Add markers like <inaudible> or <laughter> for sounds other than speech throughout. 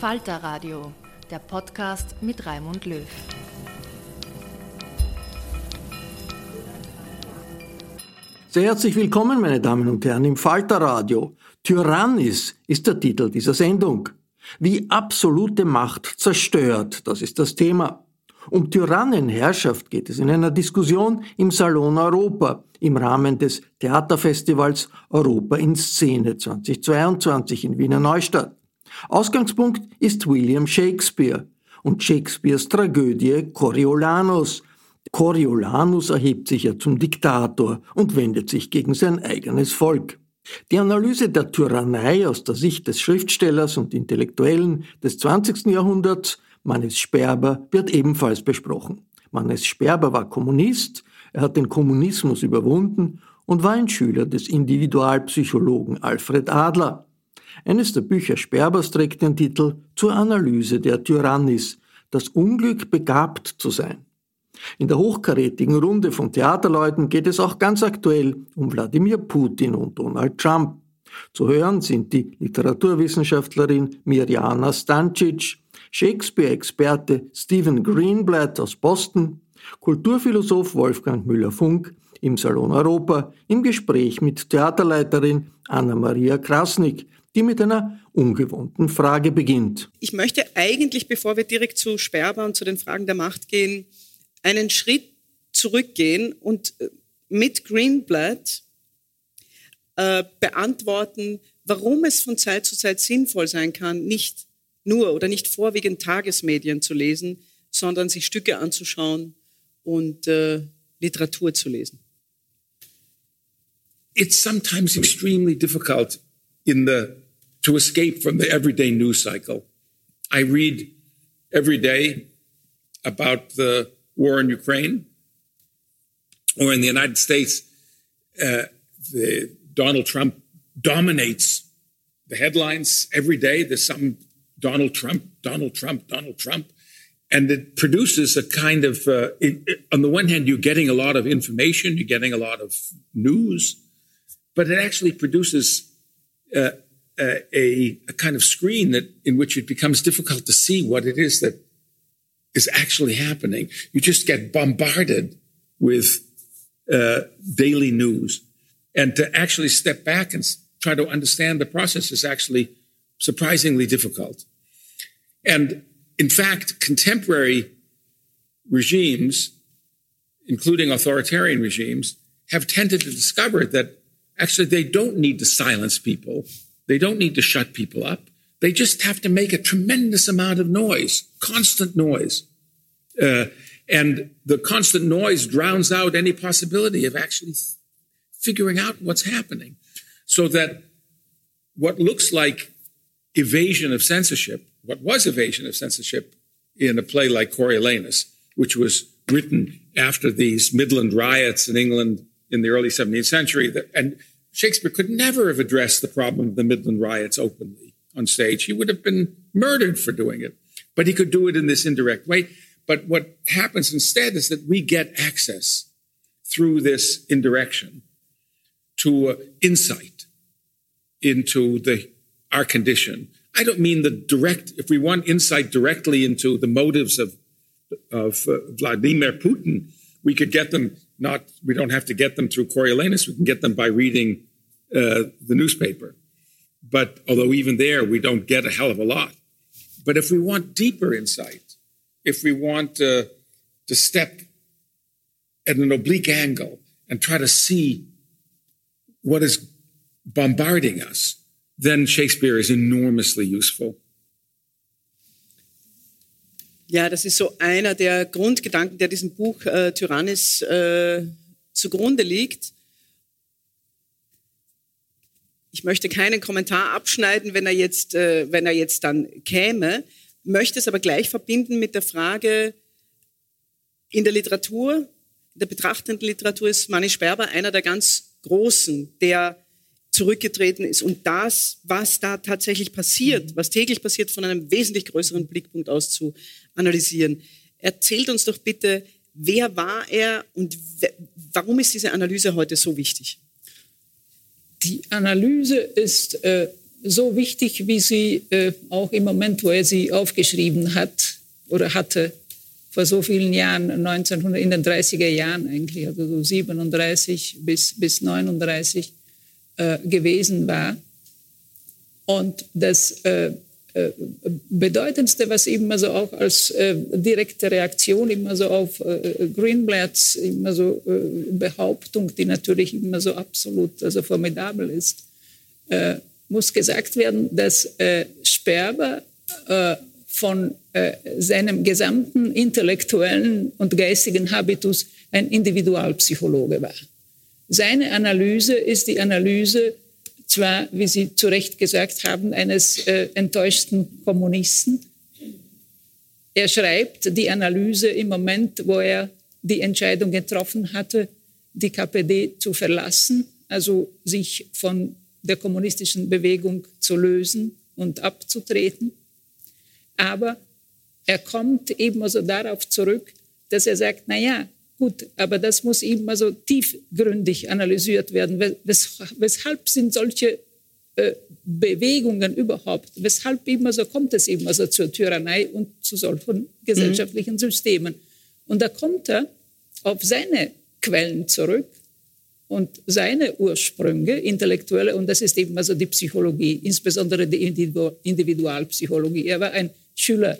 Falter Radio, der Podcast mit Raimund Löw. Sehr herzlich willkommen, meine Damen und Herren, im Falter Radio. Tyrannis ist der Titel dieser Sendung. Wie absolute Macht zerstört, das ist das Thema. Um Tyrannenherrschaft geht es in einer Diskussion im Salon Europa im Rahmen des Theaterfestivals Europa in Szene 2022 in Wiener Neustadt. Ausgangspunkt ist William Shakespeare und Shakespeares Tragödie Coriolanus. Coriolanus erhebt sich ja zum Diktator und wendet sich gegen sein eigenes Volk. Die Analyse der Tyrannei aus der Sicht des Schriftstellers und Intellektuellen des 20. Jahrhunderts, Mannes Sperber, wird ebenfalls besprochen. Mannes Sperber war Kommunist, er hat den Kommunismus überwunden und war ein Schüler des Individualpsychologen Alfred Adler. Eines der Bücher Sperbers trägt den Titel Zur Analyse der Tyrannis, das Unglück begabt zu sein. In der hochkarätigen Runde von Theaterleuten geht es auch ganz aktuell um Wladimir Putin und Donald Trump. Zu hören sind die Literaturwissenschaftlerin Mirjana Stancic, Shakespeare-Experte Stephen Greenblatt aus Boston, Kulturphilosoph Wolfgang Müller-Funk im Salon Europa im Gespräch mit Theaterleiterin Anna-Maria Krasnik, die mit einer ungewohnten Frage beginnt. Ich möchte eigentlich, bevor wir direkt zu Sperber und zu den Fragen der Macht gehen, einen Schritt zurückgehen und äh, mit Greenblatt äh, beantworten, warum es von Zeit zu Zeit sinnvoll sein kann, nicht nur oder nicht vorwiegend Tagesmedien zu lesen, sondern sich Stücke anzuschauen und äh, Literatur zu lesen. It's sometimes extremely difficult in the to escape from the everyday news cycle. I read every day about the war in Ukraine or in the United States. Uh, the, Donald Trump dominates the headlines every day. There's some Donald Trump, Donald Trump, Donald Trump. And it produces a kind of, uh, it, it, on the one hand, you're getting a lot of information, you're getting a lot of news, but it actually produces uh, a, a, kind of screen that in which it becomes difficult to see what it is that is actually happening. You just get bombarded with uh, daily news, and to actually step back and try to understand the process is actually surprisingly difficult. And in fact, contemporary regimes, including authoritarian regimes, have tended to discover that actually they don't need to silence people. They don't need to shut people up. They just have to make a tremendous amount of noise, constant noise. Uh, and the constant noise drowns out any possibility of actually figuring out what's happening. So that what looks like evasion of censorship, what was evasion of censorship in a play like Coriolanus, which was written after these Midland riots in England in the early 17th century. And Shakespeare could never have addressed the problem of the Midland riots openly on stage. He would have been murdered for doing it. But he could do it in this indirect way. But what happens instead is that we get access through this indirection to uh, insight into the our condition. I don't mean the direct. If we want insight directly into the motives of of uh, Vladimir Putin, we could get them not. We don't have to get them through Coriolanus. We can get them by reading uh, the newspaper. But although even there we don't get a hell of a lot. But if we want deeper insight, if we want uh, to step at an oblique angle and try to see what is bombarding us, then Shakespeare is enormously useful. Ja, das ist so einer der Grundgedanken, der diesem Buch äh, Tyrannis äh, zugrunde liegt. Ich möchte keinen Kommentar abschneiden, wenn er jetzt, äh, wenn er jetzt dann käme, möchte es aber gleich verbinden mit der Frage, in der Literatur, in der betrachtenden Literatur ist Manni Sperber einer der ganz Großen, der zurückgetreten ist und das, was da tatsächlich passiert, was täglich passiert, von einem wesentlich größeren Blickpunkt aus zu analysieren. Erzählt uns doch bitte, wer war er und warum ist diese Analyse heute so wichtig? Die Analyse ist äh, so wichtig, wie sie äh, auch im Moment, wo er sie aufgeschrieben hat oder hatte, vor so vielen Jahren, 1900, in den 30er Jahren eigentlich, also so 37 bis, bis 39 äh, gewesen war. Und das äh, äh, Bedeutendste, was immer so auch als äh, direkte Reaktion immer so auf Greenblatts immer so Behauptung, die natürlich immer so absolut also formidabel ist, muss gesagt werden, dass Sperber von seinem gesamten intellektuellen und geistigen Habitus ein Individualpsychologe war. Seine Analyse ist die Analyse zwar, wie Sie zu Recht gesagt haben, eines äh, enttäuschten Kommunisten. Er schreibt die Analyse im Moment, wo er die Entscheidung getroffen hatte, die KPD zu verlassen, also sich von der kommunistischen Bewegung zu lösen und abzutreten. Aber er kommt eben also darauf zurück, dass er sagt, na ja, Gut, aber das muss eben also tiefgründig analysiert werden. Wes weshalb sind solche äh, Bewegungen überhaupt? Weshalb eben also kommt es eben also zur Tyrannei und zu solchen gesellschaftlichen mhm. Systemen? Und da kommt er auf seine Quellen zurück und seine Ursprünge, intellektuelle, und das ist eben also die Psychologie, insbesondere die Individualpsychologie. Er war ein Schüler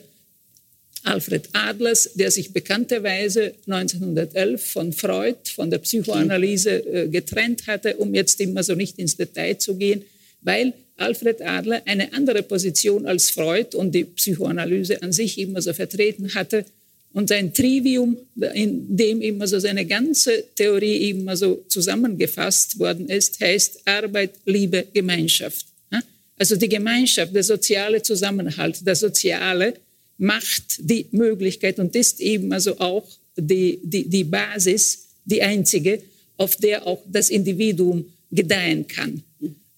Alfred Adlers, der sich bekannterweise 1911 von Freud, von der Psychoanalyse äh, getrennt hatte, um jetzt immer so nicht ins Detail zu gehen, weil Alfred Adler eine andere Position als Freud und die Psychoanalyse an sich immer so vertreten hatte. Und sein Trivium, in dem immer so seine ganze Theorie immer so zusammengefasst worden ist, heißt Arbeit, Liebe, Gemeinschaft. Also die Gemeinschaft, der soziale Zusammenhalt, der soziale macht die Möglichkeit und ist eben also auch die, die, die Basis, die einzige, auf der auch das Individuum gedeihen kann.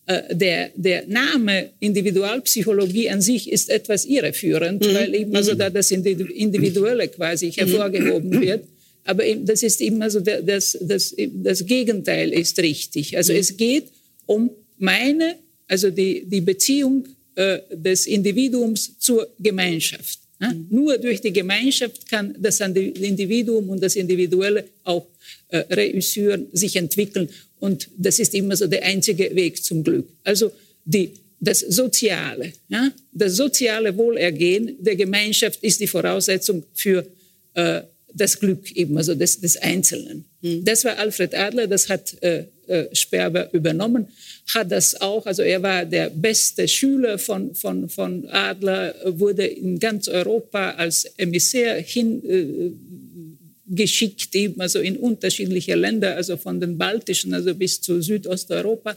Äh, der, der Name Individualpsychologie an sich ist etwas irreführend, mhm. weil eben also da das Individuelle quasi hervorgehoben wird. Aber das ist eben also das, das, das Gegenteil ist richtig. Also es geht um meine, also die, die Beziehung äh, des Individuums zur Gemeinschaft. Ja? Nur durch die Gemeinschaft kann das Individuum und das Individuelle auch äh, reüssieren, sich entwickeln. Und das ist immer so der einzige Weg zum Glück. Also die, das Soziale, ja? das soziale Wohlergehen der Gemeinschaft ist die Voraussetzung für äh, das Glück eben, also des, des Einzelnen. Mhm. Das war Alfred Adler, das hat äh, äh, Sperber übernommen, hat das auch, also er war der beste Schüler von, von, von Adler, wurde in ganz Europa als Emissär hingeschickt, äh, eben also in unterschiedliche Länder, also von den Baltischen, also bis zu Südosteuropa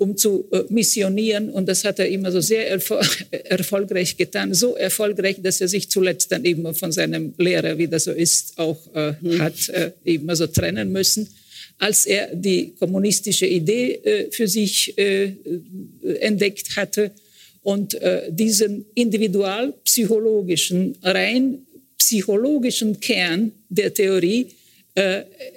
um zu äh, missionieren. Und das hat er immer so sehr erfol <laughs> erfolgreich getan. So erfolgreich, dass er sich zuletzt dann eben von seinem Lehrer, wie das so ist, auch äh, mhm. hat äh, eben so trennen müssen. Als er die kommunistische Idee äh, für sich äh, entdeckt hatte und äh, diesen individualpsychologischen, rein psychologischen Kern der Theorie äh,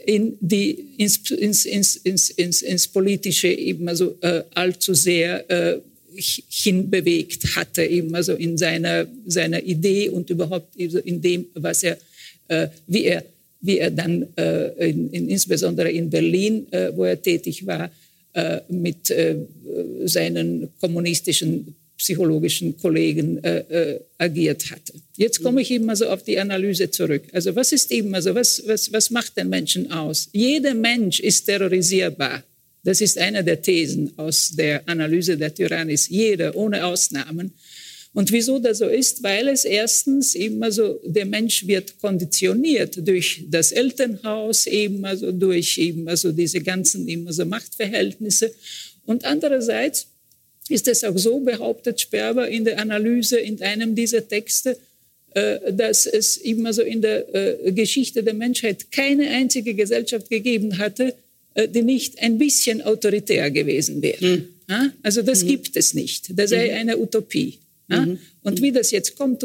in die, ins, ins, ins, ins, ins, Politische eben also, äh, allzu sehr äh, hinbewegt hatte, eben also in seiner, seiner Idee und überhaupt in dem, was er, äh, wie er, wie er dann äh, in, in, insbesondere in Berlin, äh, wo er tätig war, äh, mit äh, seinen kommunistischen psychologischen Kollegen äh, äh, agiert hatte. Jetzt komme ich eben also auf die Analyse zurück. Also was ist eben, also was, was, was macht den Menschen aus? Jeder Mensch ist terrorisierbar. Das ist eine der Thesen aus der Analyse der Tyrannis. Jeder, ohne Ausnahmen. Und wieso das so ist? Weil es erstens immer so, der Mensch wird konditioniert durch das Elternhaus, eben also durch eben also diese ganzen eben also Machtverhältnisse. Und andererseits ist es auch so, behauptet Sperber in der Analyse in einem dieser Texte, äh, dass es immer so in der äh, Geschichte der Menschheit keine einzige Gesellschaft gegeben hatte, äh, die nicht ein bisschen autoritär gewesen wäre. Mhm. Also das mhm. gibt es nicht. Das sei mhm. eine Utopie. Mhm. Und wie das jetzt kommt,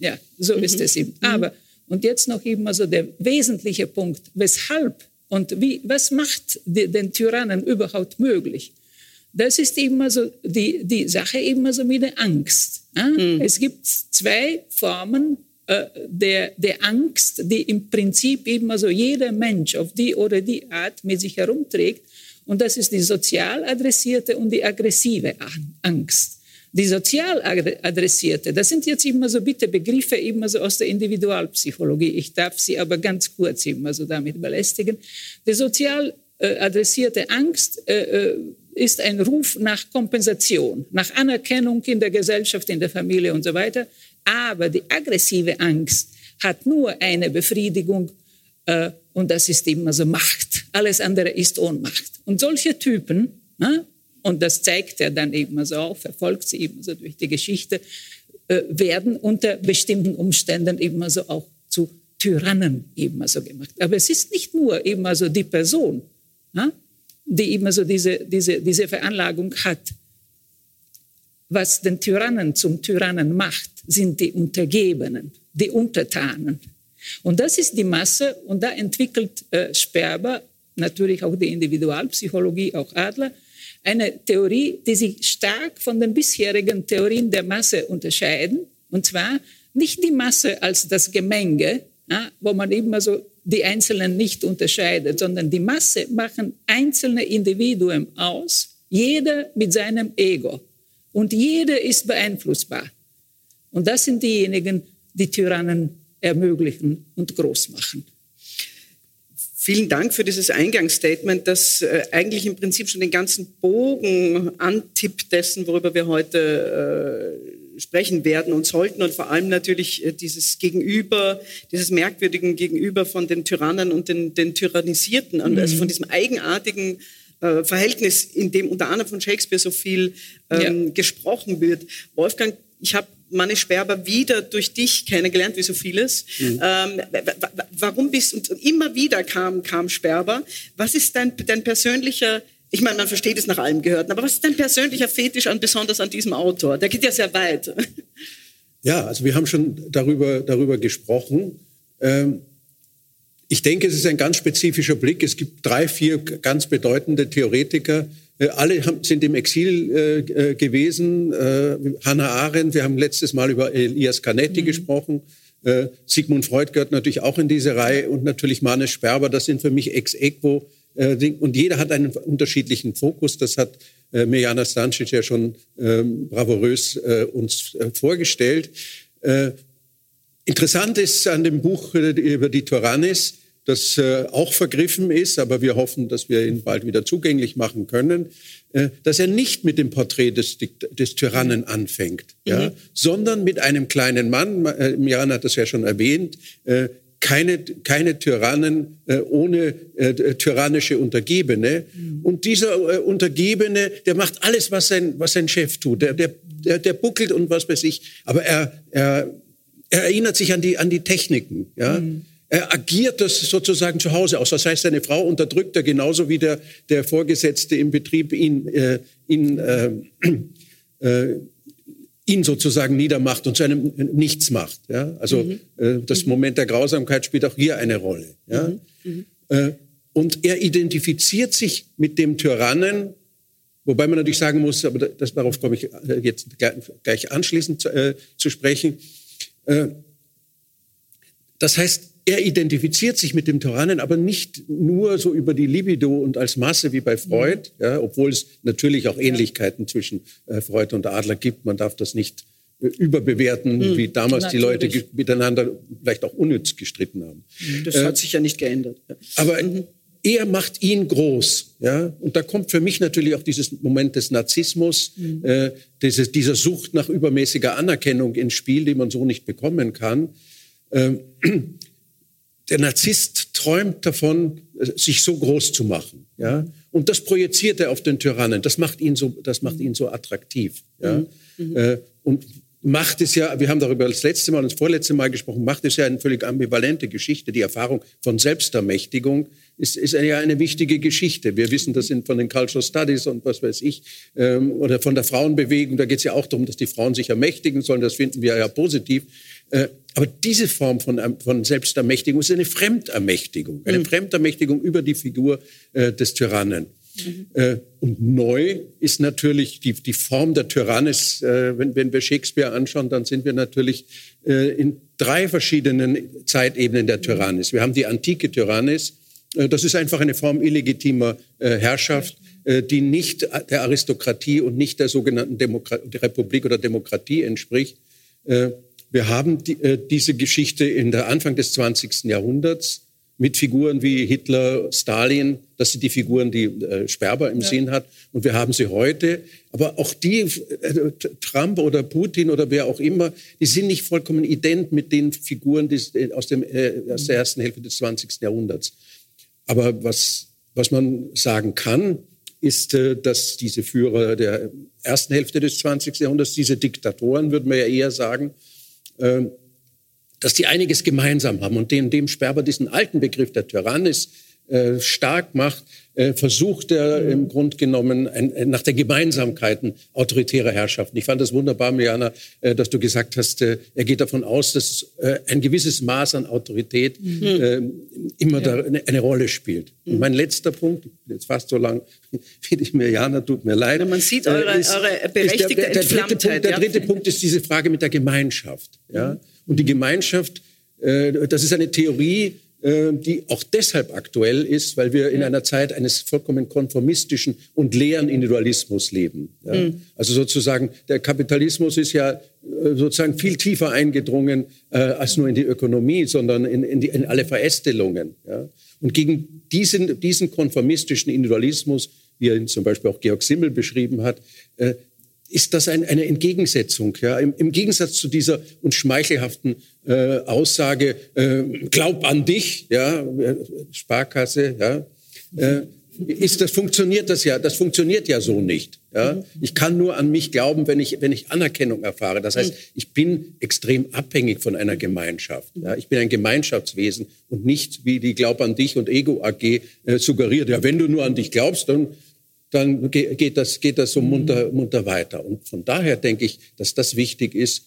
ja, so ist mhm. es eben. Mhm. Aber, und jetzt noch eben also der wesentliche Punkt, weshalb und wie, was macht den Tyrannen überhaupt möglich? Das ist immer so die, die Sache immer so mit der Angst. Ja? Mhm. Es gibt zwei Formen äh, der, der Angst, die im Prinzip immer so jeder Mensch auf die oder die Art mit sich herumträgt. Und das ist die sozial adressierte und die aggressive Angst. Die sozial adressierte, das sind jetzt immer so bitte Begriffe immer so aus der Individualpsychologie. Ich darf sie aber ganz kurz immer so damit belästigen. Die sozial äh, adressierte Angst äh, äh ist ein Ruf nach Kompensation, nach Anerkennung in der Gesellschaft, in der Familie und so weiter. Aber die aggressive Angst hat nur eine Befriedigung äh, und das ist immer so Macht. Alles andere ist Ohnmacht. Und solche Typen, ne, und das zeigt er dann eben so auch, verfolgt sie eben so durch die Geschichte, äh, werden unter bestimmten Umständen eben so auch zu Tyrannen eben so gemacht. Aber es ist nicht nur eben so die Person, ne, die immer so diese, diese, diese Veranlagung hat. Was den Tyrannen zum Tyrannen macht, sind die Untergebenen, die Untertanen. Und das ist die Masse, und da entwickelt äh, Sperber, natürlich auch die Individualpsychologie, auch Adler, eine Theorie, die sich stark von den bisherigen Theorien der Masse unterscheiden. Und zwar nicht die Masse als das Gemenge, ja, wo man immer so die Einzelnen nicht unterscheidet, sondern die Masse machen einzelne Individuen aus, jeder mit seinem Ego. Und jeder ist beeinflussbar. Und das sind diejenigen, die Tyrannen ermöglichen und groß machen. Vielen Dank für dieses Eingangsstatement, das äh, eigentlich im Prinzip schon den ganzen Bogen antippt dessen, worüber wir heute äh, sprechen werden und sollten und vor allem natürlich äh, dieses Gegenüber, dieses merkwürdigen Gegenüber von den Tyrannen und den, den Tyrannisierten, mhm. also von diesem eigenartigen äh, Verhältnis, in dem unter anderem von Shakespeare so viel ähm, ja. gesprochen wird. Wolfgang, ich habe Manne Sperber wieder durch dich kennengelernt, wie so vieles. Mhm. Ähm, warum bist und immer wieder kam, kam Sperber. Was ist dein, dein persönlicher ich meine, man versteht es nach allem Gehörten, aber was ist dein persönlicher Fetisch an, besonders an diesem Autor? Der geht ja sehr weit. <laughs> Ja, also wir haben schon darüber, darüber gesprochen. Ähm, ich denke, es ist ein ganz spezifischer Blick. Es gibt drei, vier ganz bedeutende Theoretiker. Äh, alle sind im Exil äh, äh, gewesen. Hannah Arendt, wir haben letztes Mal über Elias Canetti mhm. gesprochen. Sigmund Freud gehört natürlich auch in diese Reihe und natürlich Manes Sperber. Das sind für mich ex equo äh, und jeder hat einen unterschiedlichen Fokus. Das hat äh, Mirjana Stancic ja schon ähm, bravourös äh, uns vorgestellt. interessant ist an dem Buch über die Tyrannis, das äh, auch vergriffen ist, aber wir hoffen, dass wir ihn bald wieder zugänglich machen können, äh, dass er nicht mit dem Porträt des, des Tyrannen anfängt, mhm. ja, sondern mit einem kleinen Mann, äh, Jan hat das ja schon erwähnt, äh, keine, keine Tyrannen äh, ohne äh, tyrannische Untergebene. Mhm. Und dieser äh, Untergebene, der macht alles, was sein, was sein Chef tut. Der, der, der, der buckelt und was weiß ich. Aber er, er, er erinnert sich an die, an die Techniken. Ja? Mhm. Er agiert das sozusagen zu Hause aus. Das heißt, seine Frau unterdrückt er genauso wie der, der Vorgesetzte im Betrieb ihn, äh, ihn, äh, <clears throat> äh, ihn sozusagen niedermacht und zu einem Nichts macht. Ja? Also mhm. äh, das mhm. Moment der Grausamkeit spielt auch hier eine Rolle. Ja? Mhm. mhm. Äh, und er identifiziert sich mit dem Tyrannen, wobei man natürlich sagen muss, aber das, darauf komme ich äh, jetzt gleich anschließend zu, äh, zu sprechen. Äh, das heißt, er identifiziert sich mit dem Tyrannen, aber nicht nur so über die Libido und als Masse wie bei Freud, mhm. ja, obwohl es natürlich auch Ähnlichkeiten zwischen äh, Freud und Adler gibt. Man darf das nicht äh, überbewerten, mhm. wie damals natürlich. die Leute miteinander vielleicht auch unnütz gestritten haben. Das äh, hat sich ja nicht geändert. Aber mhm. er macht ihn groß. Ja? Und da kommt für mich natürlich auch dieses Moment des Narzissmus, mhm. äh, dieses, dieser Sucht nach übermäßiger Anerkennung ins Spiel, die man so nicht bekommen kann. Ähm, der Narzisst träumt davon, sich so groß zu machen. Ja? Und das projiziert er auf den Tyrannen. Das macht ihn so, das macht ihn so attraktiv. Ja? Mhm. Äh, und Macht es ja, wir haben darüber das letzte Mal und das vorletzte Mal gesprochen, Macht ist ja eine völlig ambivalente Geschichte. Die Erfahrung von Selbstermächtigung ist, ist ja eine wichtige Geschichte. Wir wissen das von den Cultural Studies und was weiß ich, ähm, oder von der Frauenbewegung. Da geht es ja auch darum, dass die Frauen sich ermächtigen sollen. Das finden wir ja positiv. Äh, aber diese Form von, von Selbstermächtigung ist eine Fremdermächtigung, eine mhm. Fremdermächtigung über die Figur äh, des Tyrannen. Mhm. Äh, und neu ist natürlich die, die Form der Tyrannis. Äh, wenn, wenn wir Shakespeare anschauen, dann sind wir natürlich äh, in drei verschiedenen Zeitebenen der Tyrannis. Wir haben die antike Tyrannis. Das ist einfach eine Form illegitimer Herrschaft, die nicht der Aristokratie und nicht der sogenannten Demokrat Republik oder Demokratie entspricht. Wir haben die, äh, diese Geschichte in der Anfang des 20. Jahrhunderts mit Figuren wie Hitler, Stalin. Das sind die Figuren, die äh, Sperber im ja. Sinn hat. Und wir haben sie heute. Aber auch die, äh, Trump oder Putin oder wer auch immer, die sind nicht vollkommen ident mit den Figuren des, äh, aus, dem, äh, aus der ersten Hälfte des 20. Jahrhunderts. Aber was, was man sagen kann, ist, äh, dass diese Führer der ersten Hälfte des 20. Jahrhunderts, diese Diktatoren, würde man ja eher sagen, dass die einiges gemeinsam haben und dem, Sperber diesen alten Begriff der Tyrannis äh, stark macht, versucht er mhm. im Grunde genommen ein, nach der Gemeinsamkeiten autoritärer Herrschaften. Ich fand das wunderbar, Mirjana, äh, dass du gesagt hast, äh, er geht davon aus, dass äh, ein gewisses Maß an Autorität mhm. Äh, immer ja. eine, Rolle spielt. Mhm. Und mein letzter Punkt, jetzt fast so lang <laughs> wie ich Mirjana, tut mir leid. man sieht eure, ist, eure berechtigte der, der, der dritte Punkt, Der dritte Punkt ist diese Frage mit der Gemeinschaft. Ja? Mhm. Und die Gemeinschaft, das ist eine Theorie, äh, die auch deshalb aktuell ist, weil wir in einer Zeit eines vollkommen konformistischen und leeren Individualismus leben. Ja? Mhm. Also sozusagen, der Kapitalismus ist ja äh, sozusagen viel tiefer eingedrungen äh, als nur in die Ökonomie, sondern in, in, die, in alle Verästelungen. Ja? Und gegen diesen, diesen konformistischen Individualismus, wie er ihn zum Beispiel auch Georg Simmel beschrieben hat, äh, ist das ein, eine Entgegensetzung. Ja? Im, Im, Gegensatz zu dieser uns schmeichelhaften äh, Aussage, äh, glaub an dich, ja, äh, Sparkasse, ja, äh, ist das funktioniert das ja, das funktioniert ja so nicht. Ja? Ich kann nur an mich glauben, wenn ich, wenn ich Anerkennung erfahre. Das heißt, ich bin extrem abhängig von einer Gemeinschaft. Ja? Ich bin ein Gemeinschaftswesen und nicht, wie die Glaub an dich und Ego AG äh, suggeriert. Ja, wenn du nur an dich glaubst, dann dann geht das, geht das so mhm. munter, munter weiter. Und von daher denke ich, dass das wichtig ist.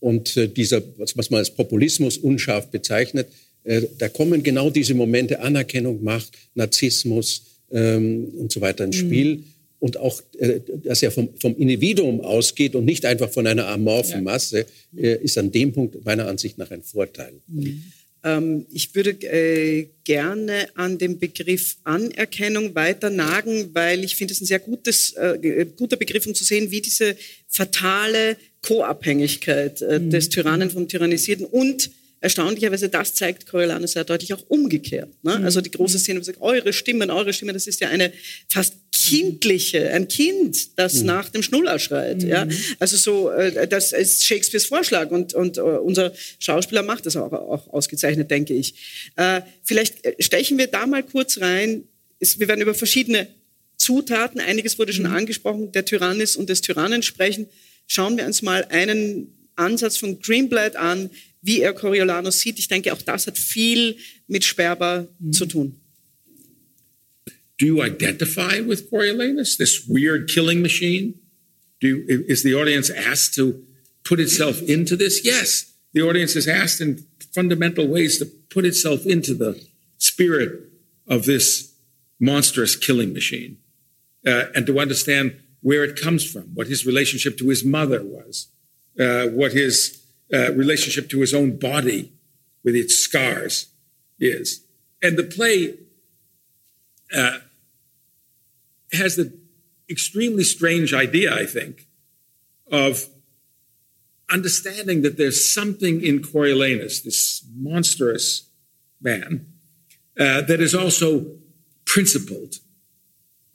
Und äh, dieser, was man als Populismus unscharf bezeichnet, äh, da kommen genau diese Momente Anerkennung, Macht, Narzissmus ähm, und so weiter ins mhm. Spiel. Mhm. Und auch, äh, dass er vom, vom Individuum ausgeht und nicht einfach von einer amorphen ja. Masse, äh, ist an dem Punkt meiner Ansicht nach ein Vorteil. Mhm. Ähm, ich würde äh, gerne an dem Begriff Anerkennung weiter nagen, weil ich finde es ein sehr gutes, äh, guter Begriff, um zu sehen, wie diese fatale Co-Abhängigkeit äh, mhm. des Tyrannen vom Tyrannisierten und erstaunlicherweise, das zeigt Coriolanus sehr deutlich auch umgekehrt. Ne? Mhm. Also die große Szene, wo sagt, eure Stimmen, eure Stimmen, das ist ja eine fast kindliche, ein Kind, das mhm. nach dem Schnuller schreit. Mhm. Ja? Also so, äh, das ist Shakespeares Vorschlag und, und uh, unser Schauspieler macht das auch, auch ausgezeichnet, denke ich. Äh, vielleicht äh, stechen wir da mal kurz rein. Es, wir werden über verschiedene Zutaten, einiges wurde schon mhm. angesprochen, der Tyrannis und des Tyrannen sprechen. Schauen wir uns mal einen Ansatz von Greenblatt an, wie er Coriolanus sieht. Ich denke, auch das hat viel mit Sperber mhm. zu tun. Do you identify with Coriolanus, this weird killing machine? Do you, is the audience asked to put itself into this? Yes, the audience is asked in fundamental ways to put itself into the spirit of this monstrous killing machine uh, and to understand where it comes from, what his relationship to his mother was, uh, what his uh, relationship to his own body with its scars is. And the play uh, has the extremely strange idea, I think, of understanding that there's something in Coriolanus, this monstrous man, uh, that is also principled,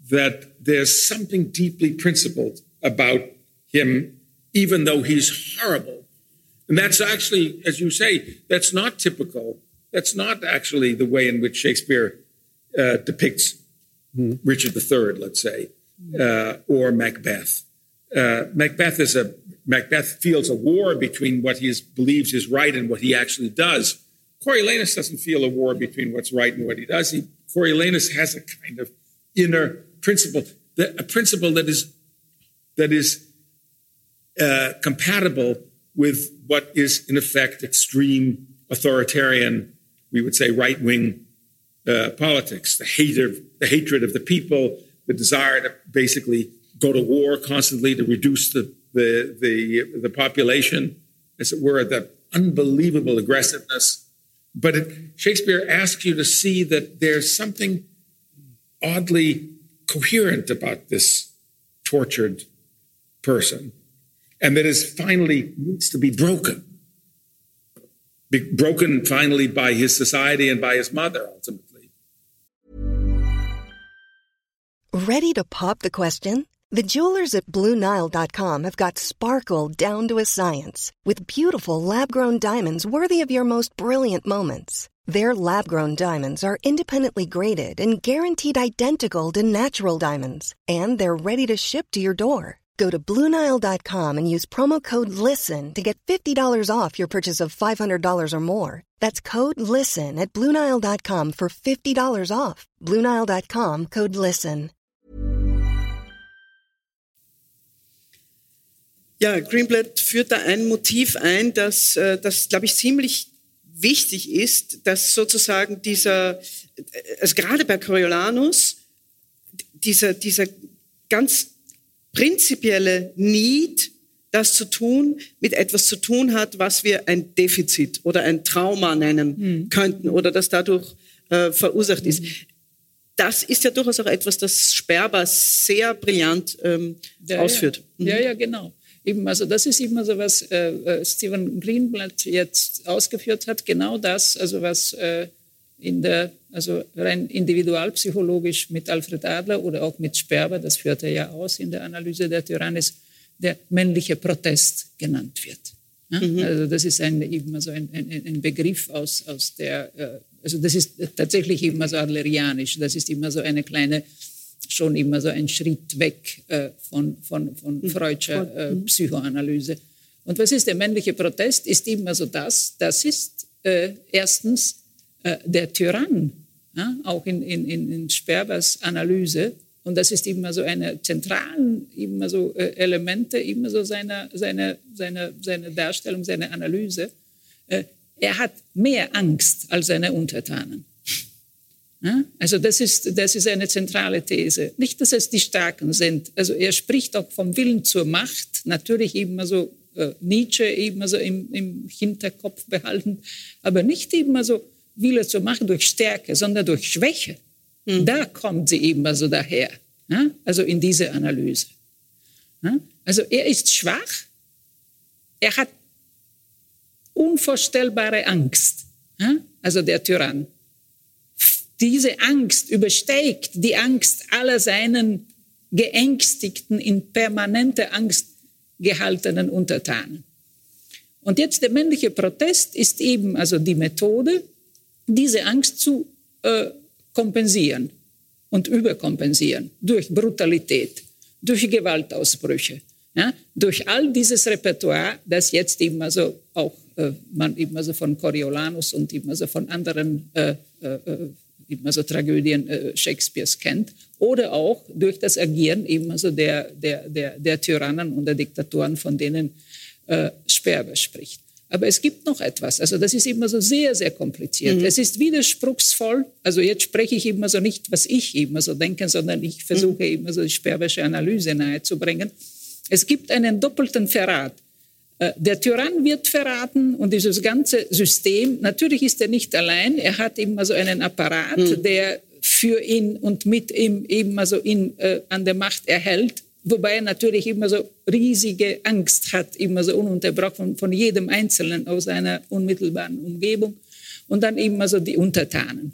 that there's something deeply principled about him, even though he's horrible and that's actually, as you say, that's not typical. That's not actually the way in which Shakespeare uh, depicts mm. Richard III, let's say, uh, or Macbeth. Uh, Macbeth is a Macbeth feels a war between what he is, believes is right and what he actually does. Coriolanus doesn't feel a war between what's right and what he does. He, Coriolanus has a kind of inner principle, that, a principle that is that is uh, compatible with what is, in effect, extreme authoritarian, we would say, right wing uh, politics, the the hatred of the people, the desire to basically go to war constantly to reduce the, the, the, the population, as it were, the unbelievable aggressiveness. But it, Shakespeare asks you to see that there's something oddly coherent about this tortured person and that is finally needs to be broken. Be broken finally by his society and by his mother ultimately. Ready to pop the question? The jewelers at BlueNile.com have got sparkle down to a science with beautiful lab grown diamonds worthy of your most brilliant moments. Their lab grown diamonds are independently graded and guaranteed identical to natural diamonds, and they're ready to ship to your door. Go to Bluenile.com and use promo code LISTEN to get $50 off your purchase of $500 or more. That's code LISTEN at Bluenile.com for $50 off. Bluenile.com code LISTEN. Ja, Greenblatt führt da ein Motiv ein, das, äh, das glaube ich, ziemlich wichtig ist, dass sozusagen dieser, äh, also gerade bei Coriolanus, dieser, dieser ganz prinzipielle Need, das zu tun, mit etwas zu tun hat, was wir ein Defizit oder ein Trauma nennen hm. könnten oder das dadurch äh, verursacht ist. Das ist ja durchaus auch etwas, das Sperber sehr brillant ähm, ja, ausführt. Ja. Mhm. ja, ja, genau. Eben, also das ist eben so, was äh, äh, Stephen Greenblatt jetzt ausgeführt hat. Genau das, also was äh, in der, also rein individualpsychologisch mit Alfred Adler oder auch mit Sperber, das führt er ja aus in der Analyse der Tyrannis, der männliche Protest genannt wird. Ja? Mhm. Also das ist ein, eben so ein, ein, ein Begriff aus, aus der, äh, also das ist tatsächlich immer so adlerianisch, das ist immer so eine kleine, schon immer so ein Schritt weg äh, von, von, von mhm. Freudscher äh, mhm. Psychoanalyse. Und was ist der männliche Protest? Ist immer so das, das ist äh, erstens äh, der Tyrann, ja, auch in, in, in Sperbers Analyse. Und das ist immer so eine zentralen immer so äh, Elemente immer so seiner, seiner, seiner, seiner Darstellung, seiner Analyse. Äh, er hat mehr Angst als seine Untertanen. Ja? Also das ist, das ist eine zentrale These. Nicht, dass es die Starken sind. Also er spricht auch vom Willen zur Macht, natürlich immer so äh, Nietzsche immer so im, im Hinterkopf behalten, aber nicht immer so Wille zu machen durch Stärke, sondern durch Schwäche. Mhm. Da kommt sie eben also daher. Ja? Also in diese Analyse. Ja? Also er ist schwach. Er hat unvorstellbare Angst. Ja? Also der Tyrann. Diese Angst übersteigt die Angst aller seinen geängstigten, in permanenter Angst gehaltenen Untertanen. Und jetzt der männliche Protest ist eben also die Methode, diese Angst zu äh, kompensieren und überkompensieren durch Brutalität, durch Gewaltausbrüche, ja, durch all dieses Repertoire, das jetzt eben also auch äh, man eben also von Coriolanus und eben also von anderen äh, äh, eben also Tragödien äh, Shakespeares kennt, oder auch durch das Agieren eben also der, der, der, der Tyrannen und der Diktatoren, von denen äh, Sperber spricht. Aber es gibt noch etwas. Also das ist immer so sehr, sehr kompliziert. Mhm. Es ist widerspruchsvoll. Also jetzt spreche ich immer so nicht, was ich immer so denke, sondern ich versuche mhm. immer so die sperbersche Analyse nahezubringen. Es gibt einen doppelten Verrat. Äh, der Tyrann wird verraten und dieses ganze System, natürlich ist er nicht allein, er hat immer so einen Apparat, mhm. der für ihn und mit ihm eben also ihn äh, an der Macht erhält wobei er natürlich immer so riesige Angst hat, immer so ununterbrochen von jedem Einzelnen aus seiner unmittelbaren Umgebung und dann immer so die Untertanen.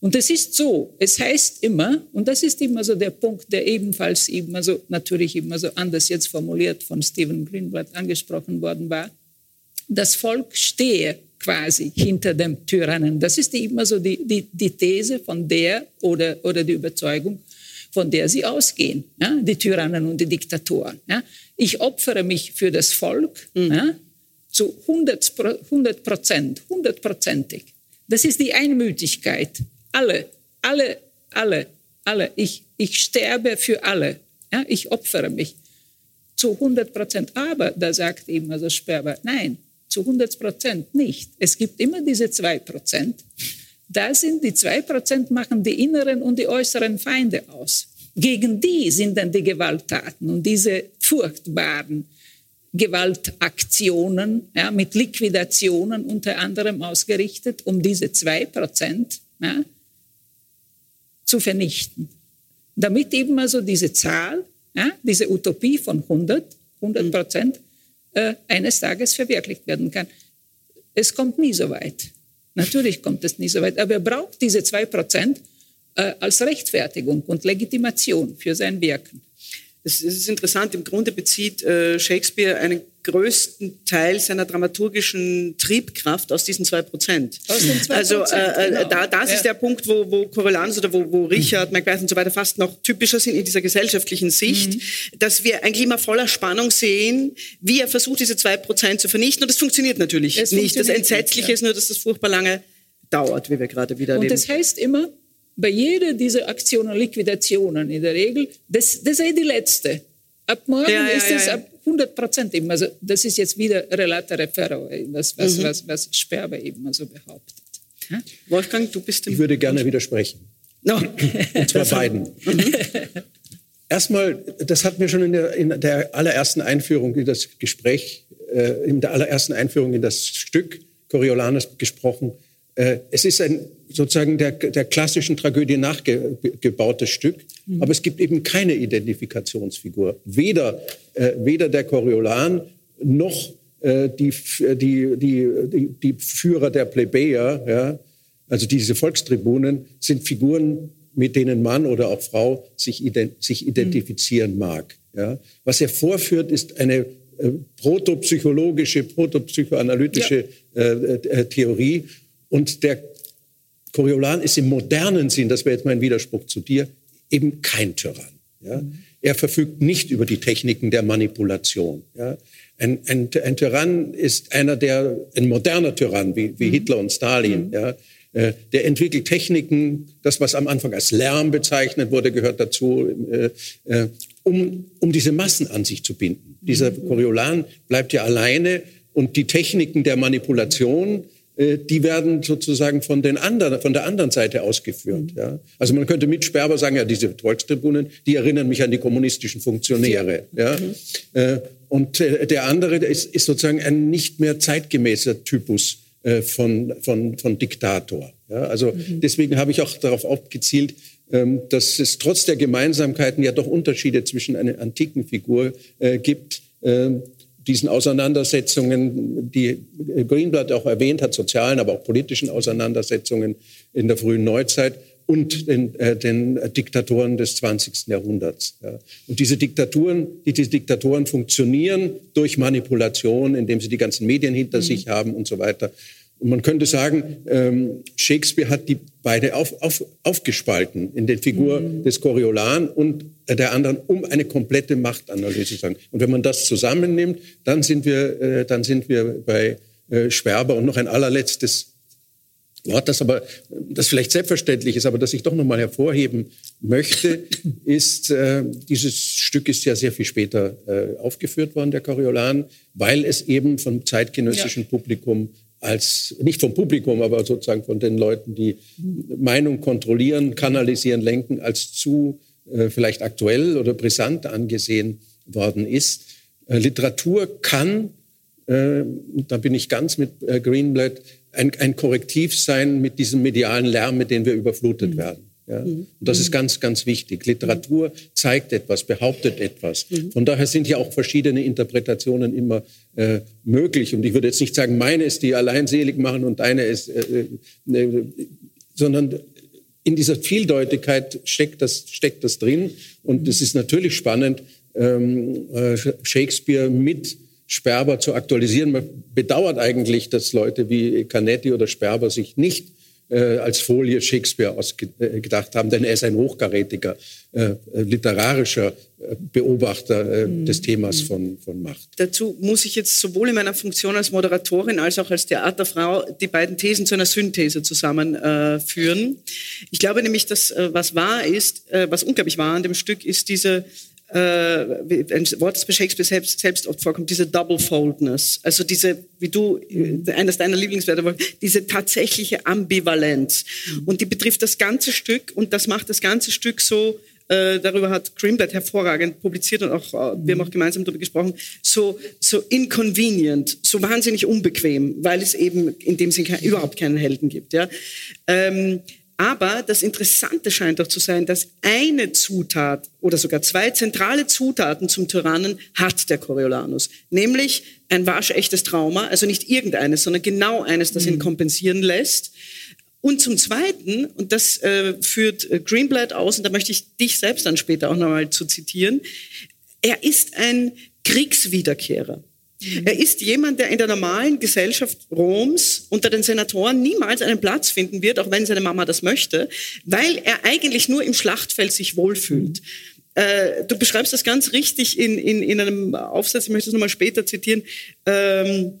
Und es ist so, es heißt immer, und das ist immer so der Punkt, der ebenfalls immer so, natürlich immer so anders jetzt formuliert von Stephen Greenblatt angesprochen worden war, das Volk stehe quasi hinter dem Tyrannen. Das ist immer so die, die, die These von der oder, oder die Überzeugung, von der sie ausgehen, ja, die Tyrannen und die Diktatoren. Ja. Ich opfere mich für das Volk mhm. ja, zu 100 Prozent, hundertprozentig. Das ist die Einmütigkeit. Alle, alle, alle, alle. Ich, ich sterbe für alle. Ja, ich opfere mich zu 100 Prozent. Aber da sagt eben also Sperber, nein, zu 100 Prozent nicht. Es gibt immer diese 2 Prozent, da sind die zwei Prozent machen die inneren und die äußeren Feinde aus. Gegen die sind dann die Gewalttaten und diese furchtbaren Gewaltaktionen ja, mit Liquidationen unter anderem ausgerichtet, um diese zwei Prozent ja, zu vernichten. Damit eben also diese Zahl, ja, diese Utopie von 100, 100 Prozent, äh, eines Tages verwirklicht werden kann. Es kommt nie so weit. Natürlich kommt es nicht so weit, aber er braucht diese zwei Prozent äh, als Rechtfertigung und Legitimation für sein Wirken. Es ist interessant, im Grunde bezieht äh, Shakespeare einen größten Teil seiner dramaturgischen Triebkraft aus diesen zwei Prozent. Also äh, äh, genau. da, das ja. ist der Punkt, wo, wo Coriolanus oder wo, wo Richard, Macbeth und so weiter fast noch typischer sind in dieser gesellschaftlichen Sicht, mhm. dass wir ein Klima voller Spannung sehen, wie er versucht, diese zwei Prozent zu vernichten. Und das funktioniert natürlich es nicht. Funktioniert das Entsetzliche nicht, ja. ist nur, dass das furchtbar lange dauert, wie wir gerade wieder erleben. Und das heißt immer, bei jeder dieser Aktionen, Liquidationen in der Regel, das, das sei die letzte. Ab morgen ja, ist es ab 100 Prozent eben. Also das ist jetzt wieder relatere Ferro, was, was, mhm. was, was Sperber eben also behauptet. Hm? Wolfgang, du bist Ich würde gerne widersprechen. No. Und zwar beiden. Mhm. Erstmal, das hatten wir schon in der, in der allerersten Einführung in das Gespräch, äh, in der allerersten Einführung in das Stück Coriolanus gesprochen. Äh, es ist ein sozusagen der, der klassischen Tragödie nachgebautes Stück, mhm. aber es gibt eben keine Identifikationsfigur. Weder, äh, weder der Coriolan noch äh, die, die, die, die, Führer der Plebejer, ja, also diese Volkstribunen, sind Figuren, mit denen Mann oder auch Frau sich, ident sich identifizieren mhm. mag. Ja. Was er vorführt, ist eine äh, protopsychologische, protopsychoanalytische ja. Äh, äh, Theorie und der Coriolan ist im modernen Sinn, das wäre jetzt mein Widerspruch zu dir, eben kein Tyrann. Ja? Er verfügt nicht über die Techniken der Manipulation. Ja? Ein, ein, ein Tyrann ist einer der, ein moderner Tyrann wie, wie mhm. Hitler und Stalin. Mhm. Ja? Äh, der entwickelt Techniken, das, was am Anfang als Lärm bezeichnet wurde, gehört dazu, äh, äh, um, um diese Massen an sich zu binden. Dieser mhm. Coriolan bleibt ja alleine und die Techniken der Manipulation die werden sozusagen von den anderen, von der anderen Seite ausgeführt. Mhm. Ja. Also man könnte mit Sperber sagen, ja, diese Volkstribunen, die erinnern mich an die kommunistischen Funktionäre. Ja. Mhm. Äh, und äh, der andere ist, ist sozusagen ein nicht mehr zeitgemäßer Typus von, von, von Diktator. Ja. Also mhm. deswegen habe ich auch darauf abgezielt, ähm, dass es trotz der Gemeinsamkeiten ja doch Unterschiede zwischen einer antiken Figur gibt, ähm, diesen Auseinandersetzungen, die Greenblatt auch erwähnt hat, sozialen, aber auch politischen Auseinandersetzungen in der frühen Neuzeit und den, äh, den Diktatoren des 20. Jahrhunderts. Ja. Und diese Diktaturen, die, diese Diktatoren funktionieren durch Manipulation, indem sie die ganzen Medien hinter mhm. sich haben und so weiter. Und man könnte sagen, ähm, Shakespeare hat die beide auf, auf, aufgespalten in den Figur mhm. des Coriolan und der anderen, um eine komplette Machtanalyse zu sagen. Und wenn man das zusammennimmt, dann sind wir, äh, dann sind wir bei äh, Sperber. Und noch ein allerletztes Wort, das aber, das vielleicht selbstverständlich ist, aber das ich doch noch mal hervorheben möchte, <laughs> ist, äh, dieses Stück ist ja sehr viel später äh, aufgeführt worden, der Coriolan, weil es eben vom zeitgenössischen ja. Publikum als, nicht vom Publikum, aber sozusagen von den Leuten, die Meinung kontrollieren, kanalisieren, lenken, als zu äh, vielleicht aktuell oder brisant angesehen worden ist. Äh, Literatur kann, äh, da bin ich ganz mit äh, Greenblatt, ein, ein Korrektiv sein mit diesem medialen Lärm, mit dem wir überflutet mhm. werden. Ja? Mhm. Und das ist ganz, ganz wichtig. Literatur zeigt etwas, behauptet etwas. Mhm. Von daher sind ja auch verschiedene Interpretationen immer äh, möglich. Und ich würde jetzt nicht sagen, meine ist die allein selig machen und deine ist, äh, äh, äh sondern in dieser Vieldeutigkeit steckt das, steckt das drin. Und es ist natürlich spannend, ähm, äh, Shakespeare mit Sperber zu aktualisieren. Man bedauert eigentlich, dass Leute wie Canetti oder Sperber sich nicht äh, als Folie Shakespeare ausgedacht haben, denn er ist ein hochkarätiger äh, literarischer äh, Beobachter äh, mhm. des Themas von, von Macht. Dazu muss ich jetzt sowohl in meiner Funktion als Moderatorin als auch als Theaterfrau die beiden Thesen zu einer Synthese zusammenführen. ich glaube nämlich, dass äh, was wahr ist, äh, was unglaublich wahr an dem Stück ist diese äh, ein Wort, das bei Shakespeare selbst, selbst oft vorkommt, diese Double-Foldness. Also diese, wie du, äh, eines deiner Lieblingswörter war, diese tatsächliche Ambivalenz. Mhm. Und die betrifft das ganze Stück und das macht das ganze Stück so, äh, darüber hat Greenblatt hervorragend publiziert und auch, äh, wir haben auch gemeinsam darüber gesprochen, so, so inconvenient, so wahnsinnig unbequem, weil es eben in dem Sinn kein, überhaupt keinen Helden gibt. Ja. Ähm, aber das Interessante scheint doch zu sein, dass eine Zutat oder sogar zwei zentrale Zutaten zum Tyrannen hat der Coriolanus, nämlich ein waschechtes Trauma, also nicht irgendeines, sondern genau eines, das ihn mhm. kompensieren lässt. Und zum Zweiten, und das äh, führt äh, Greenblatt aus, und da möchte ich dich selbst dann später auch nochmal zu zitieren, er ist ein Kriegswiederkehrer. Er ist jemand, der in der normalen Gesellschaft Roms unter den Senatoren niemals einen Platz finden wird, auch wenn seine Mama das möchte, weil er eigentlich nur im Schlachtfeld sich wohlfühlt. Äh, du beschreibst das ganz richtig in, in, in einem Aufsatz, ich möchte es nochmal später zitieren. Ähm,